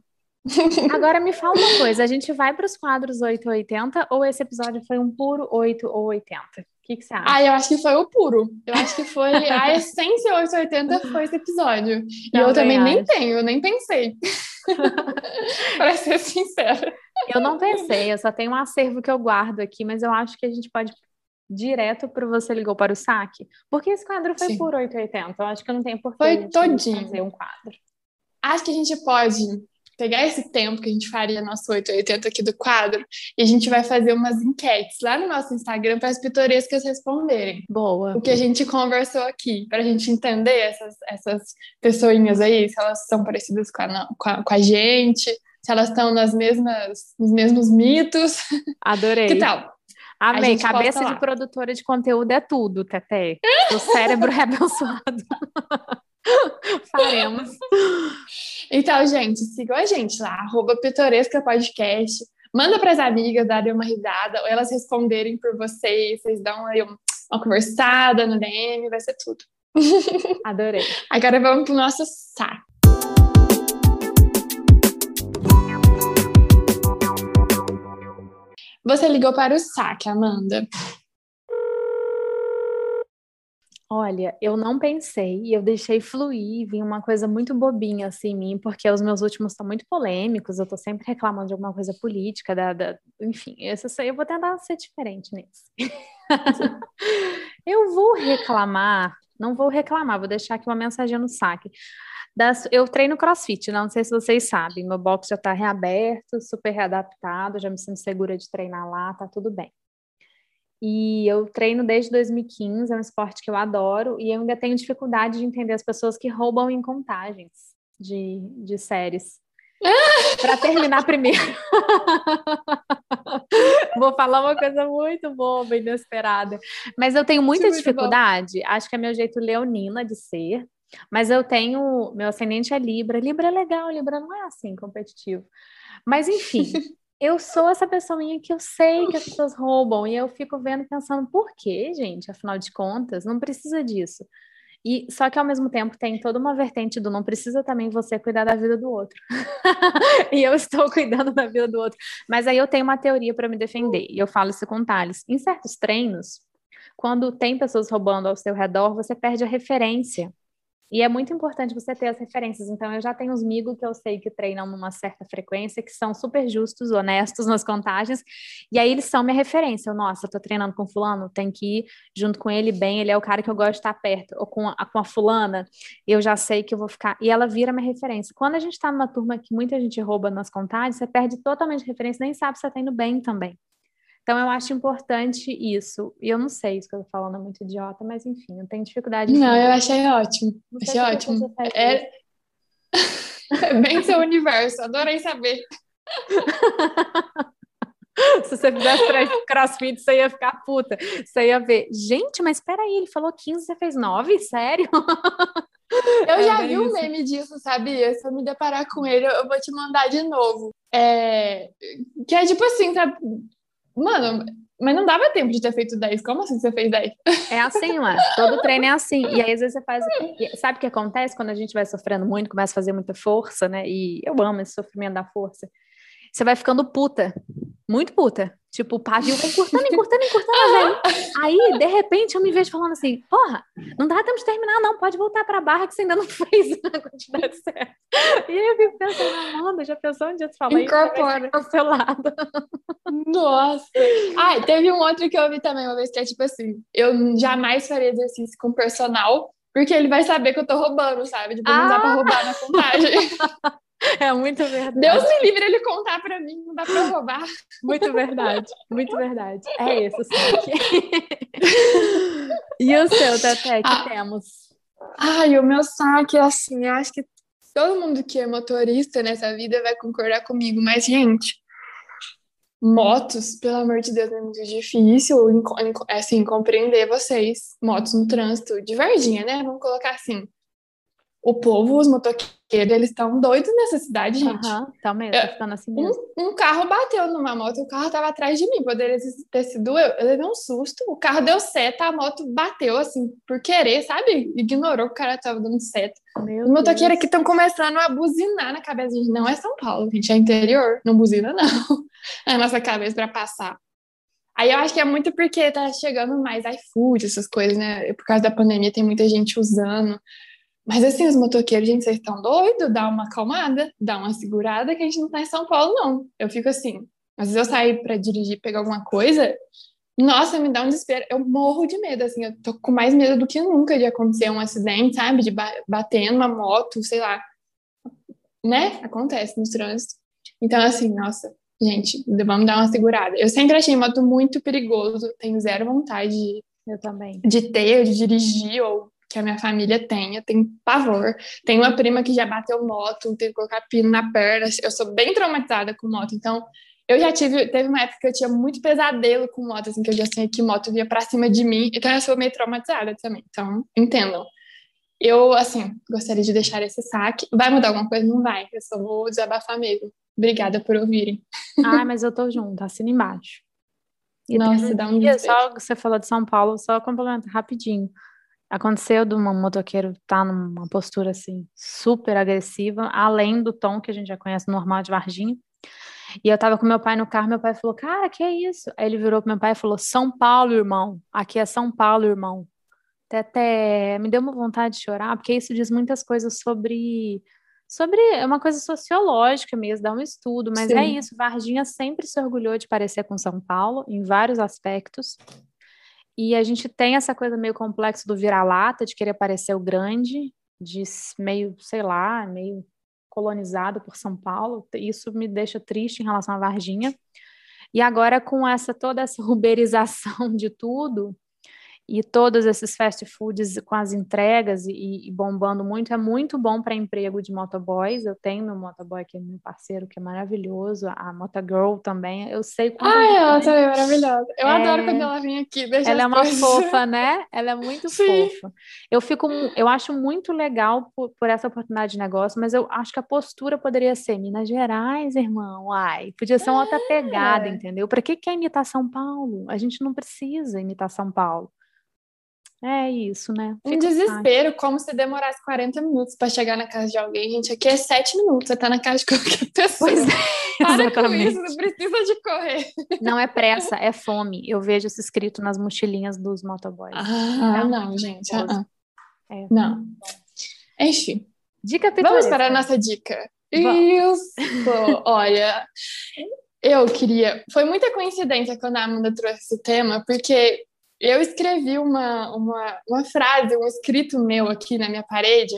Agora me fala uma coisa, a gente vai para os quadros 8 ou 80 ou esse episódio foi um puro 8 ou 80? O que, que você acha? Ah, eu acho que foi o puro. Eu acho que foi a essência 880 foi esse episódio. E eu também acho. nem tenho, eu nem pensei. para ser sincera. Eu não pensei, eu só tenho um acervo que eu guardo aqui, mas eu acho que a gente pode direto para você ligou para o saque, porque esse quadro foi Sim. por 880. Eu acho que não tem por que Foi todinho. fazer um quadro. Acho que a gente pode pegar esse tempo que a gente faria nosso 880 aqui do quadro e a gente vai fazer umas enquetes lá no nosso Instagram para as pitorescas responderem Boa. o que a gente conversou aqui, para a gente entender essas, essas pessoinhas aí, se elas são parecidas com a, com a, com a gente, se elas estão nas mesmas, nos mesmos mitos. Adorei. Que tal? Amei. Cabeça de produtora de conteúdo é tudo, Tete. O cérebro é abençoado. Faremos. Então, gente, sigam a gente lá, arroba Pitoresca Podcast. Manda para as amigas darem uma risada, ou elas responderem por vocês, vocês dão aí um- uma conversada no DM, vai ser tudo. Adorei. Agora vamos pro nosso saco. Você ligou para o saque, Amanda. Olha, eu não pensei eu deixei fluir, vinha uma coisa muito bobinha assim em mim, porque os meus últimos estão muito polêmicos, eu tô sempre reclamando de alguma coisa política, da, da- enfim, eu vou tentar ser diferente nesse. eu vou reclamar, não vou reclamar, vou deixar aqui uma mensagem no saque. Das- eu treino crossfit, não sei se vocês sabem, meu box já tá reaberto, super readaptado, já me sinto segura de treinar lá, tá tudo bem. E eu treino desde 2015, é um esporte que eu adoro, e eu ainda tenho dificuldade de entender as pessoas que roubam em contagens de, de séries. Para terminar primeiro. Vou falar uma coisa muito boba, inesperada. Mas eu tenho muita dificuldade, acho que é meu jeito leonina de ser, mas eu tenho. Meu ascendente é Libra. Libra é legal, Libra não é assim competitivo. Mas enfim, eu sou essa pessoinha que eu sei que as pessoas roubam e eu fico vendo pensando, por quê, gente? Afinal de contas, não precisa disso. E só que ao mesmo tempo tem toda uma vertente do não precisa também você cuidar da vida do outro. e eu estou cuidando da vida do outro. Mas aí eu tenho uma teoria para me defender, e eu falo isso com Thales. Em certos treinos, quando tem pessoas roubando ao seu redor, você perde a referência. E é muito importante você ter as referências. Então, eu já tenho os amigos que eu sei que treinam numa certa frequência, que são super justos, honestos nas contagens, e aí eles são minha referência. Eu, nossa, eu tô treinando com fulano, tem que ir junto com ele bem, ele é o cara que eu gosto de estar perto. Ou com a, com a fulana, eu já sei que eu vou ficar. E ela vira minha referência. Quando a gente tá numa turma que muita gente rouba nas contagens, você perde totalmente referência, nem sabe se tá indo bem também. Então, eu acho importante isso. E eu não sei, isso que eu tô falando é muito idiota, mas enfim, eu tenho dificuldade. Não, eu achei ótimo. não Achei ótimo. É... é bem seu universo, adorei saber. Se você fizesse crossfit, você ia ficar puta. Você ia ver, gente, mas peraí, ele falou 15, você fez 9? Sério? Eu É já vi um isso. meme disso, sabia? Se eu me deparar com ele, eu eu vou te mandar de novo. É... Que é tipo assim, sabe? Mano, mas não dava tempo de ter feito 10. Como assim você fez 10? É assim, ué. Todo treino é assim. E aí, às vezes, você faz. e Sabe o que acontece quando a gente vai sofrendo muito, começa a fazer muita força, né? E eu amo esse sofrimento da força. Você vai ficando puta. Muito puta. Tipo, o pavio vai encurtando, encurtando, encurtando, velho. Aí, de repente, eu me vejo falando assim: porra, não dá tempo de terminar, não. Pode voltar pra barra que você ainda não fez a quantidade certa. E aí eu fico pensando, Amanda, já pensou falar isso? Você vai Incorpora. cancelada. Nossa! Ah, teve um outro que eu vi também uma vez, que é tipo assim: eu jamais faria exercício com personal, porque ele vai saber que eu tô roubando, sabe? Tipo, não dá pra Ah! roubar na contagem. É muito verdade. Deus me livre ele contar pra mim, não dá pra roubar. Muito verdade, muito verdade. É isso, sim. e o seu, Tete, que Ah. temos? Ai, o meu saque, assim, eu acho que todo mundo que é motorista nessa vida vai concordar comigo, mas, gente, motos, pelo amor de Deus, é muito difícil, assim, compreender vocês. Motos no trânsito de Varginha, né? Vamos colocar assim. O povo, os motoqueiros, eles estão doidos nessa cidade, gente. Aham, tá mesmo, tá ficando assim mesmo. Um, um carro bateu numa moto, o carro tava atrás de mim, poderia ter sido eu. Eu levei um susto, o carro deu seta, a moto bateu, assim, por querer, sabe? Ignorou que o cara tava dando seta. Meu Os motoqueiros aqui estão começando a buzinar na cabeça. Gente, não é São Paulo, gente, é interior. Não buzina, não. É a nossa cabeça para passar. Aí eu acho que é muito porque tá chegando mais iFood, essas coisas, né? Por causa da pandemia, tem muita gente usando. Mas assim, os motoqueiros, gente, vocês estão doidos? Dá uma acalmada, dá uma segurada, que a gente não tá em São Paulo, não. Eu fico assim. Às vezes eu saio para dirigir, pegar alguma coisa, nossa, me dá um desespero. Eu morro de medo, assim, eu tô com mais medo do que nunca de acontecer um acidente, sabe? De ba bater numa moto, sei lá. Né? Acontece no trânsito. Então, assim, nossa, gente, vamos dar uma segurada. Eu sempre achei moto muito perigoso, tenho zero vontade de, Eu também. de ter, de dirigir, ou que a minha família tenha, tenho pavor. Tem uma prima que já bateu moto, teve que colocar pino na perna. Eu sou bem traumatizada com moto, então eu já tive, teve uma época que eu tinha muito pesadelo com moto, assim, que eu já sei que moto vinha pra cima de mim, então eu sou meio traumatizada também. Então, entendam. Eu, assim, gostaria de deixar esse saque. Vai mudar alguma coisa? Não vai. Eu só vou desabafar mesmo. Obrigada por ouvirem. Ai, mas eu tô junto, assina embaixo. E Nossa, dá um dia, só você falou de São Paulo, só complementar rapidinho. Aconteceu de uma motoqueiro estar numa postura assim super agressiva, além do tom que a gente já conhece normal de Varginha. E eu tava com meu pai no carro, meu pai falou: "Cara, que é isso?" Aí ele virou pro meu pai e falou: "São Paulo, irmão. Aqui é São Paulo, irmão." Até, até me deu uma vontade de chorar, porque isso diz muitas coisas sobre sobre é uma coisa sociológica mesmo, dá um estudo, mas é Sim. isso, Varginha sempre se orgulhou de parecer com São Paulo em vários aspectos. E a gente tem essa coisa meio complexa do vira-lata, de querer parecer o grande, de meio, sei lá, meio colonizado por São Paulo. Isso me deixa triste em relação à Varginha. E agora com essa toda essa uberização de tudo e todos esses fast foods com as entregas e, e bombando muito, é muito bom para emprego de motoboys. Eu tenho meu motoboy que é meu parceiro, que é maravilhoso, a Motogirl também. Eu sei quanto Ai, ela também é maravilhosa. Eu É. adoro quando ela vem aqui. Ela é uma coisas. fofa, né? Ela é muito Sim. fofa. Eu fico, eu acho muito legal por, por essa oportunidade de negócio, mas eu acho que a postura poderia ser Minas Gerais, irmão. Ai, podia ser uma outra pegada, É. entendeu? Para que quer imitar São Paulo? A gente não precisa imitar São Paulo. É isso, né? Um Fica fácil. desespero, como se demorasse 40 minutos para chegar na casa de alguém. Gente, aqui é 7 minutos, você tá na casa de qualquer pessoa. Pois é, Para com isso, não precisa de correr. Não é pressa, é fome. Eu vejo isso escrito nas mochilinhas dos motoboys. Ah, É não, gente. ah, ah. É. Não. Enfim, Dica vamos para a nossa dica. Vamos. Isso! Olha, eu queria. Foi muita coincidência quando a Amanda trouxe esse tema, porque eu escrevi uma, uma, uma frase, um escrito meu aqui na minha parede.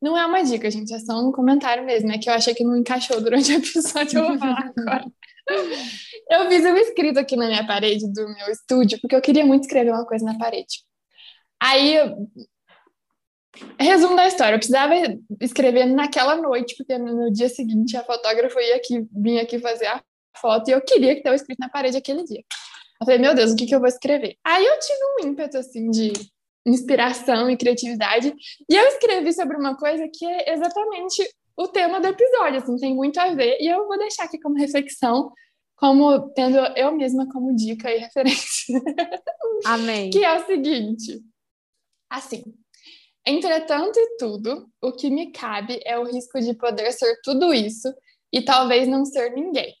Não é uma dica, gente, é só um comentário mesmo, é que eu achei que não encaixou durante o episódio, eu vou falar agora. Eu fiz um escrito aqui na minha parede do meu estúdio, porque eu queria muito escrever uma coisa na parede. Aí, resumo da história, eu precisava escrever naquela noite, porque no dia seguinte a fotógrafa ia aqui, vinha aqui fazer a foto e eu queria que tivesse escrito na parede aquele dia. Eu falei, meu Deus, o que, que eu vou escrever? Aí eu tive um ímpeto, assim, de inspiração e criatividade, e eu escrevi sobre uma coisa que é exatamente o tema do episódio, assim, tem muito a ver, e eu vou deixar aqui como reflexão, como tendo eu mesma como dica e referência, Amei. que é o seguinte, assim, entretanto e tudo, o que me cabe é o risco de poder ser tudo isso e talvez não ser ninguém.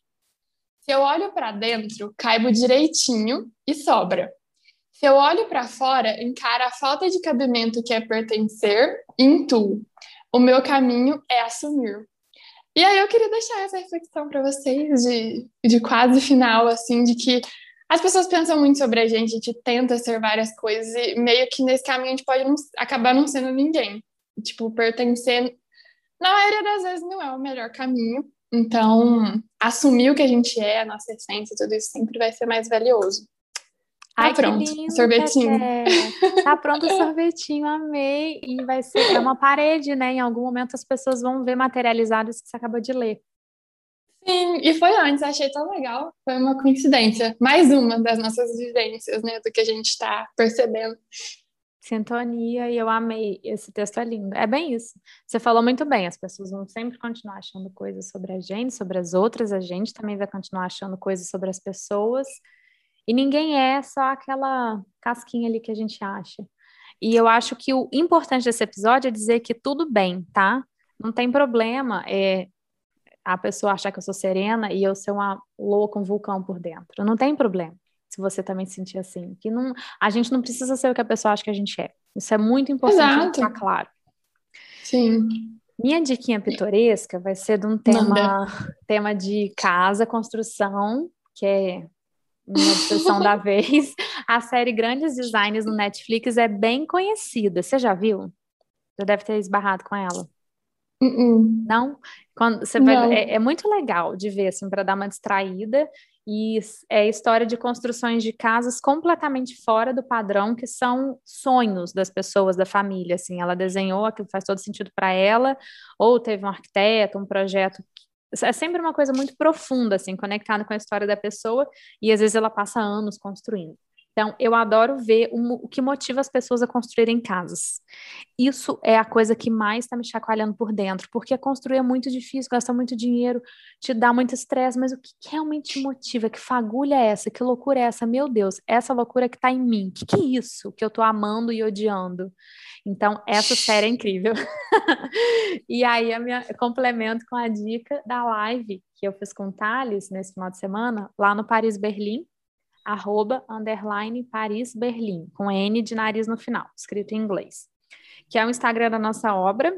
Se eu olho para dentro, caibo direitinho e sobra. Se eu olho para fora, encaro a falta de cabimento que é pertencer e intuo. O meu caminho é assumir. E aí eu queria deixar essa reflexão para vocês de, de quase final, assim, de que as pessoas pensam muito sobre a gente, a gente tenta ser várias coisas e meio que nesse caminho a gente pode não, acabar não sendo ninguém. Tipo, pertencer, na maioria das vezes, não é o melhor caminho. Então, assumir o que a gente é, a nossa essência, tudo isso sempre vai ser mais valioso. Tá Ai, pronto, lindo, sorvetinho. Tá pronto o sorvetinho, amei. E vai ser é uma parede, né? Em algum momento as pessoas vão ver materializado isso que você acabou de ler. Sim, e foi antes, achei tão legal. Foi uma coincidência. Mais uma das nossas vivências, né? Do que a gente está percebendo. Sintonia, e eu amei. Esse texto é lindo. É bem isso. Você falou muito bem, as pessoas vão sempre continuar achando coisas sobre a gente, sobre as outras, a gente também vai continuar achando coisas sobre as pessoas. E ninguém é só aquela casquinha ali que a gente acha. E eu acho que o importante desse episódio é dizer que tudo bem, tá? Não tem problema é, a pessoa achar que eu sou serena e eu ser uma louca, um vulcão por dentro. Não tem problema se você também se sentir assim. Que não, a gente não precisa ser o que a pessoa acha que a gente é. Isso é muito importante ficar claro. Sim. Minha diquinha pitoresca vai ser de um tema, tema de casa, construção, que é minha obsessão da vez. A série Grandes Designs no Netflix é bem conhecida. Você já viu? Já deve ter esbarrado com ela. Uh. Não? Quando você vai, é, é, muito legal de ver, assim, para dar uma distraída. E é história de construções de casas completamente fora do padrão, que são sonhos das pessoas, da família. Assim, ela desenhou aquilo faz todo sentido para ela, ou teve um arquiteto, um projeto. É sempre uma coisa muito profunda, assim, conectada com a história da pessoa, e às vezes ela passa anos construindo. Então, eu adoro ver o, que motiva as pessoas a construírem casas. Isso é a coisa que mais está me chacoalhando por dentro, porque construir é muito difícil, gasta muito dinheiro, te dá muito estresse, mas o que realmente te motiva? Que fagulha é essa? Que loucura é essa? Meu Deus, essa loucura que está em mim. Que, que é isso que eu estou amando e odiando? Então, essa série é incrível. e aí, minha complemento com a dica da live que eu fiz com o Thales nesse final de semana, lá no Paris Berlim arroba, underline, Paris Berlim, com N de nariz no final, escrito em inglês, que é o Instagram da nossa obra,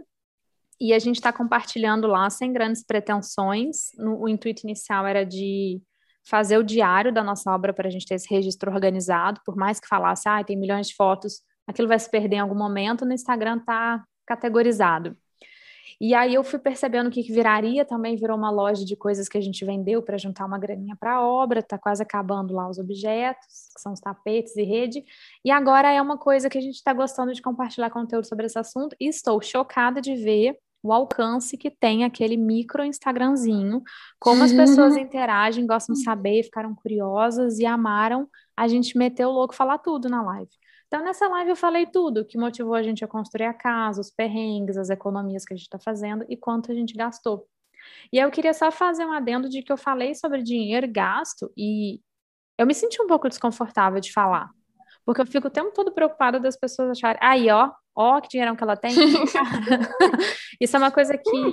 e a gente está compartilhando lá sem grandes pretensões. No, o intuito inicial era de fazer o diário da nossa obra para a gente ter esse registro organizado, por mais que falasse, ah, tem milhões de fotos, aquilo vai se perder em algum momento, no Instagram está categorizado. E aí eu fui percebendo o que, que viraria, também virou uma loja de coisas que a gente vendeu para juntar uma graninha para a obra, está quase acabando lá os objetos, que são os tapetes e rede, e agora é uma coisa que a gente está gostando de compartilhar conteúdo sobre esse assunto, e estou chocada de ver o alcance que tem aquele micro Instagramzinho, como as pessoas interagem, gostam de saber, ficaram curiosas e amaram a gente meter o louco falar tudo na live. Então, nessa live eu falei tudo que motivou a gente a construir a casa, os perrengues, as economias que a gente está fazendo e quanto a gente gastou. E eu queria só fazer um adendo de que eu falei sobre dinheiro gasto e eu me senti um pouco desconfortável de falar. Porque eu fico o tempo todo preocupada das pessoas acharem, aí, ó, ó, que dinheirão que ela tem. Isso é uma coisa que,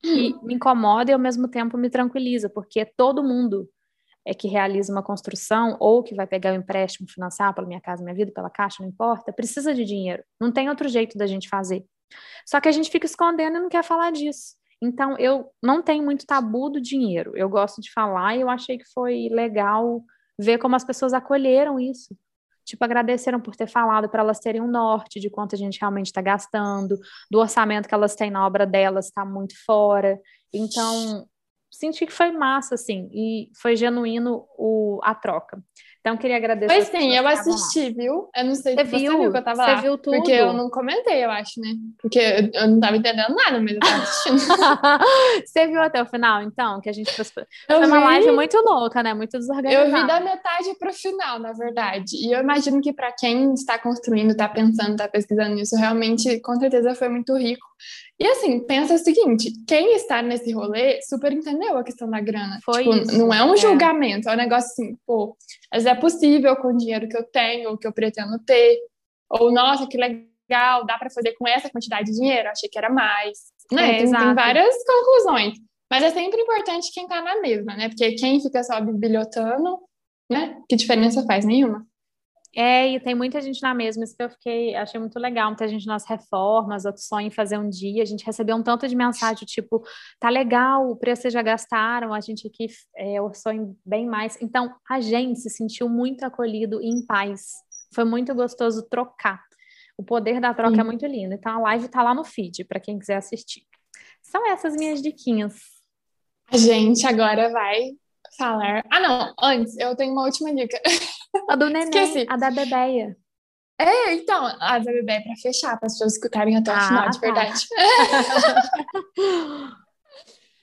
que me incomoda e ao mesmo tempo me tranquiliza, porque todo mundo é que realiza uma construção ou que vai pegar o um empréstimo financiar pela minha casa, minha vida, pela caixa, não importa, precisa de dinheiro. Não tem outro jeito da gente fazer. Só que a gente fica escondendo e não quer falar disso. Então, eu não tenho muito tabu do dinheiro. Eu gosto de falar e eu achei que foi legal ver como as pessoas acolheram isso. Tipo, agradeceram por ter falado para elas terem um norte de quanto a gente realmente está gastando, do orçamento que elas têm na obra delas está muito fora. Então, senti que foi massa, assim, e foi genuíno o, a troca. Então, queria agradecer. Pois sim, eu assisti, viu? Eu não sei você se viu, você viu que eu tava você lá. viu tudo? Porque eu não comentei, eu acho, né? Porque eu não tava entendendo nada, mas eu tava assistindo. você viu até o final, então? Que a gente fez... Foi uma live muito louca, né? Muito desorganizada. Eu vi da metade pro final, na verdade. E eu imagino que para quem está construindo, está pensando, está pesquisando isso, realmente, com certeza foi muito rico. E assim, pensa o seguinte: quem está nesse rolê super entendeu a questão da grana. Foi tipo, isso, não é um é. julgamento, é um negócio assim, pô, mas é possível com o dinheiro que eu tenho, ou que eu pretendo ter. Ou, nossa, que legal, dá para fazer com essa quantidade de dinheiro, achei que era mais. Né? É, tem, exato. tem várias conclusões. Mas é sempre importante quem tá na mesma, né? Porque quem fica só bibliotando, né? Que diferença faz? Nenhuma. É, e tem muita gente na mesma, isso que eu fiquei, achei muito legal, muita gente nas reformas, outros sonham em fazer um dia, a gente recebeu um tanto de mensagem, tipo, tá legal, o preço vocês já gastaram, a gente aqui é, orçou em bem mais, então a gente se sentiu muito acolhido e em paz, foi muito gostoso trocar, o poder da troca Sim. é muito lindo, então a live tá lá no feed, para quem quiser assistir. São essas minhas diquinhas. A gente agora vai falar. Ah, não, antes, eu tenho uma última dica. A do neném, Esqueci. a da bebeia. É, então, a da bebê é pra fechar, para as pessoas escutarem até o Ah, final, de tá. verdade.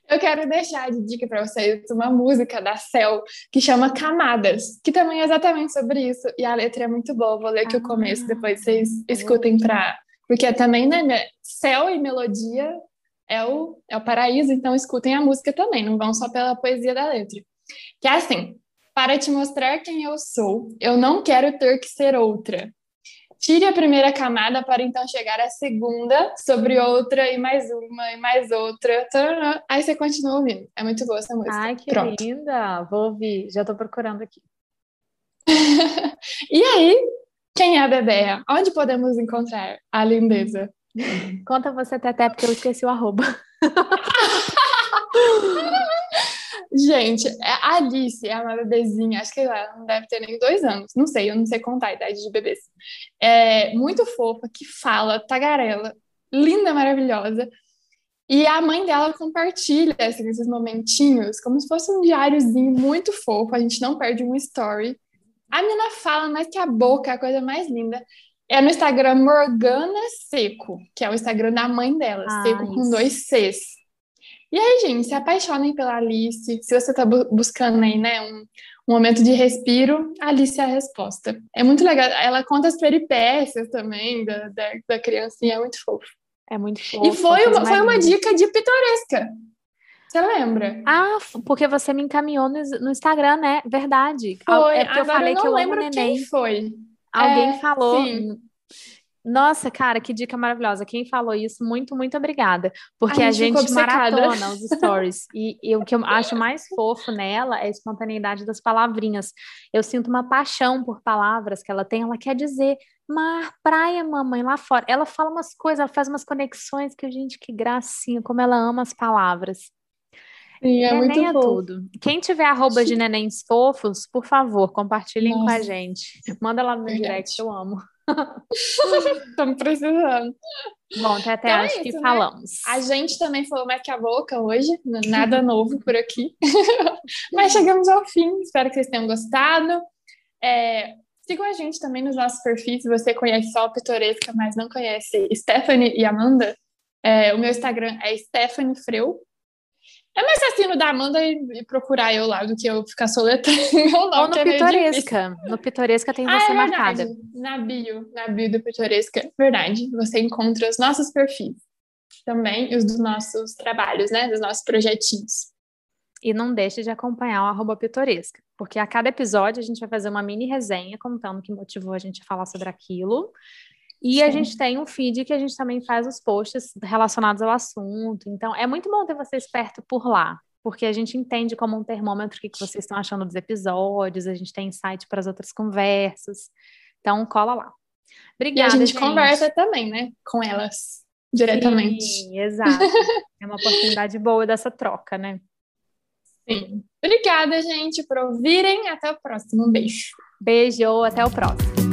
eu quero deixar de dica para vocês uma música da Cell que chama Camadas, que também é exatamente sobre isso. E a letra é muito boa. Vou ler aqui ah, o começo, depois vocês escutem para. Porque também, né? Céu e melodia é o, é o paraíso, então escutem a música também, não vão só pela poesia da letra. Que é assim: para te mostrar quem eu sou, eu não quero ter que ser outra. Tire a primeira camada para então chegar à segunda, sobre outra, e mais uma, e mais outra. Aí você continua ouvindo. É muito boa essa música. Ai, que Pronto. linda! Vou ouvir, já estou procurando aqui. e aí, quem é a Bebéia? Onde podemos encontrar a lindeza? Conta você, Teté, porque eu esqueci o arroba. Gente, é, a Alice é uma bebezinha, acho que ela não deve ter nem dois anos, não sei, eu não sei contar a idade de bebês. É muito fofa, que fala, tagarela, linda, maravilhosa. E a mãe dela compartilha assim, esses momentinhos, como se fosse um diáriozinho muito fofo, a gente não perde um story. A menina fala mais que a boca, é a coisa mais linda. É no Instagram Morgana Seco, que é o Instagram da mãe dela, ah, Seco isso. com dois Cs. E aí, gente, se apaixonem pela Alice. Se você está bu buscando aí, né, um, um, momento de respiro, Alice é a resposta. É muito legal. Ela conta as peripécias também da, da, da criancinha, é muito fofo. É muito fofo. E foi uma, foi uma dica de pitoresca. Você lembra? Ah, porque você me encaminhou no, no Instagram, né? Verdade. Foi. É porque Agora eu falei eu que eu lembro neném. Quem foi? Alguém é, falou. Sim. Nossa, cara, que dica maravilhosa. Quem falou isso, muito, muito obrigada. Porque a, a gente, gente maratona os stories. e, e, o que eu acho mais fofo nela é a espontaneidade das palavrinhas. Eu sinto uma paixão por palavras que ela tem. Ela quer dizer mar, praia, mamãe, lá fora. Ela fala umas coisas, ela faz umas conexões que, gente, que gracinha, como ela ama as palavras. Sim, é neném muito é fofo. tudo. Quem tiver arroba de nenéns fofos, por favor, compartilhem Nossa. com a gente. Manda lá no Verdade. direct, eu amo. Estamos precisando. Bom, até, então acho é isso, que né? falamos. A gente também falou mais que a boca hoje, nada novo por aqui. Mas chegamos ao fim, espero que vocês tenham gostado. É, sigam a gente também nos nossos perfis, se você conhece só a Pitoresca, mas não conhece Stephanie e Amanda. É, o meu Instagram é Stephanie Freu, é mais fácil no da Amanda e, procurar eu lá do que eu ficar soletrando Ou no é Pitoresca. No Pitoresca tem ah, você é marcada. Na bio, na bio do Pitoresca. Verdade. Você encontra os nossos perfis. Também os dos nossos trabalhos, né? Dos nossos projetinhos. E não deixe de acompanhar o arroba pitoresca, porque a cada episódio a gente vai fazer uma mini resenha contando o que motivou a gente a falar sobre aquilo. E Sim. a gente tem um feed que a gente também faz os posts relacionados ao assunto. Então, é muito bom ter vocês perto por lá, porque a gente entende como um termômetro o que, vocês estão achando dos episódios, a gente tem insight para as outras conversas. Então, cola lá. Obrigada. E a gente, gente. conversa também, né? Com elas diretamente. Sim, exato. é uma oportunidade boa dessa troca, né? Sim. Obrigada, gente, por ouvirem. Até o próximo. Um beijo. Beijo, até o próximo.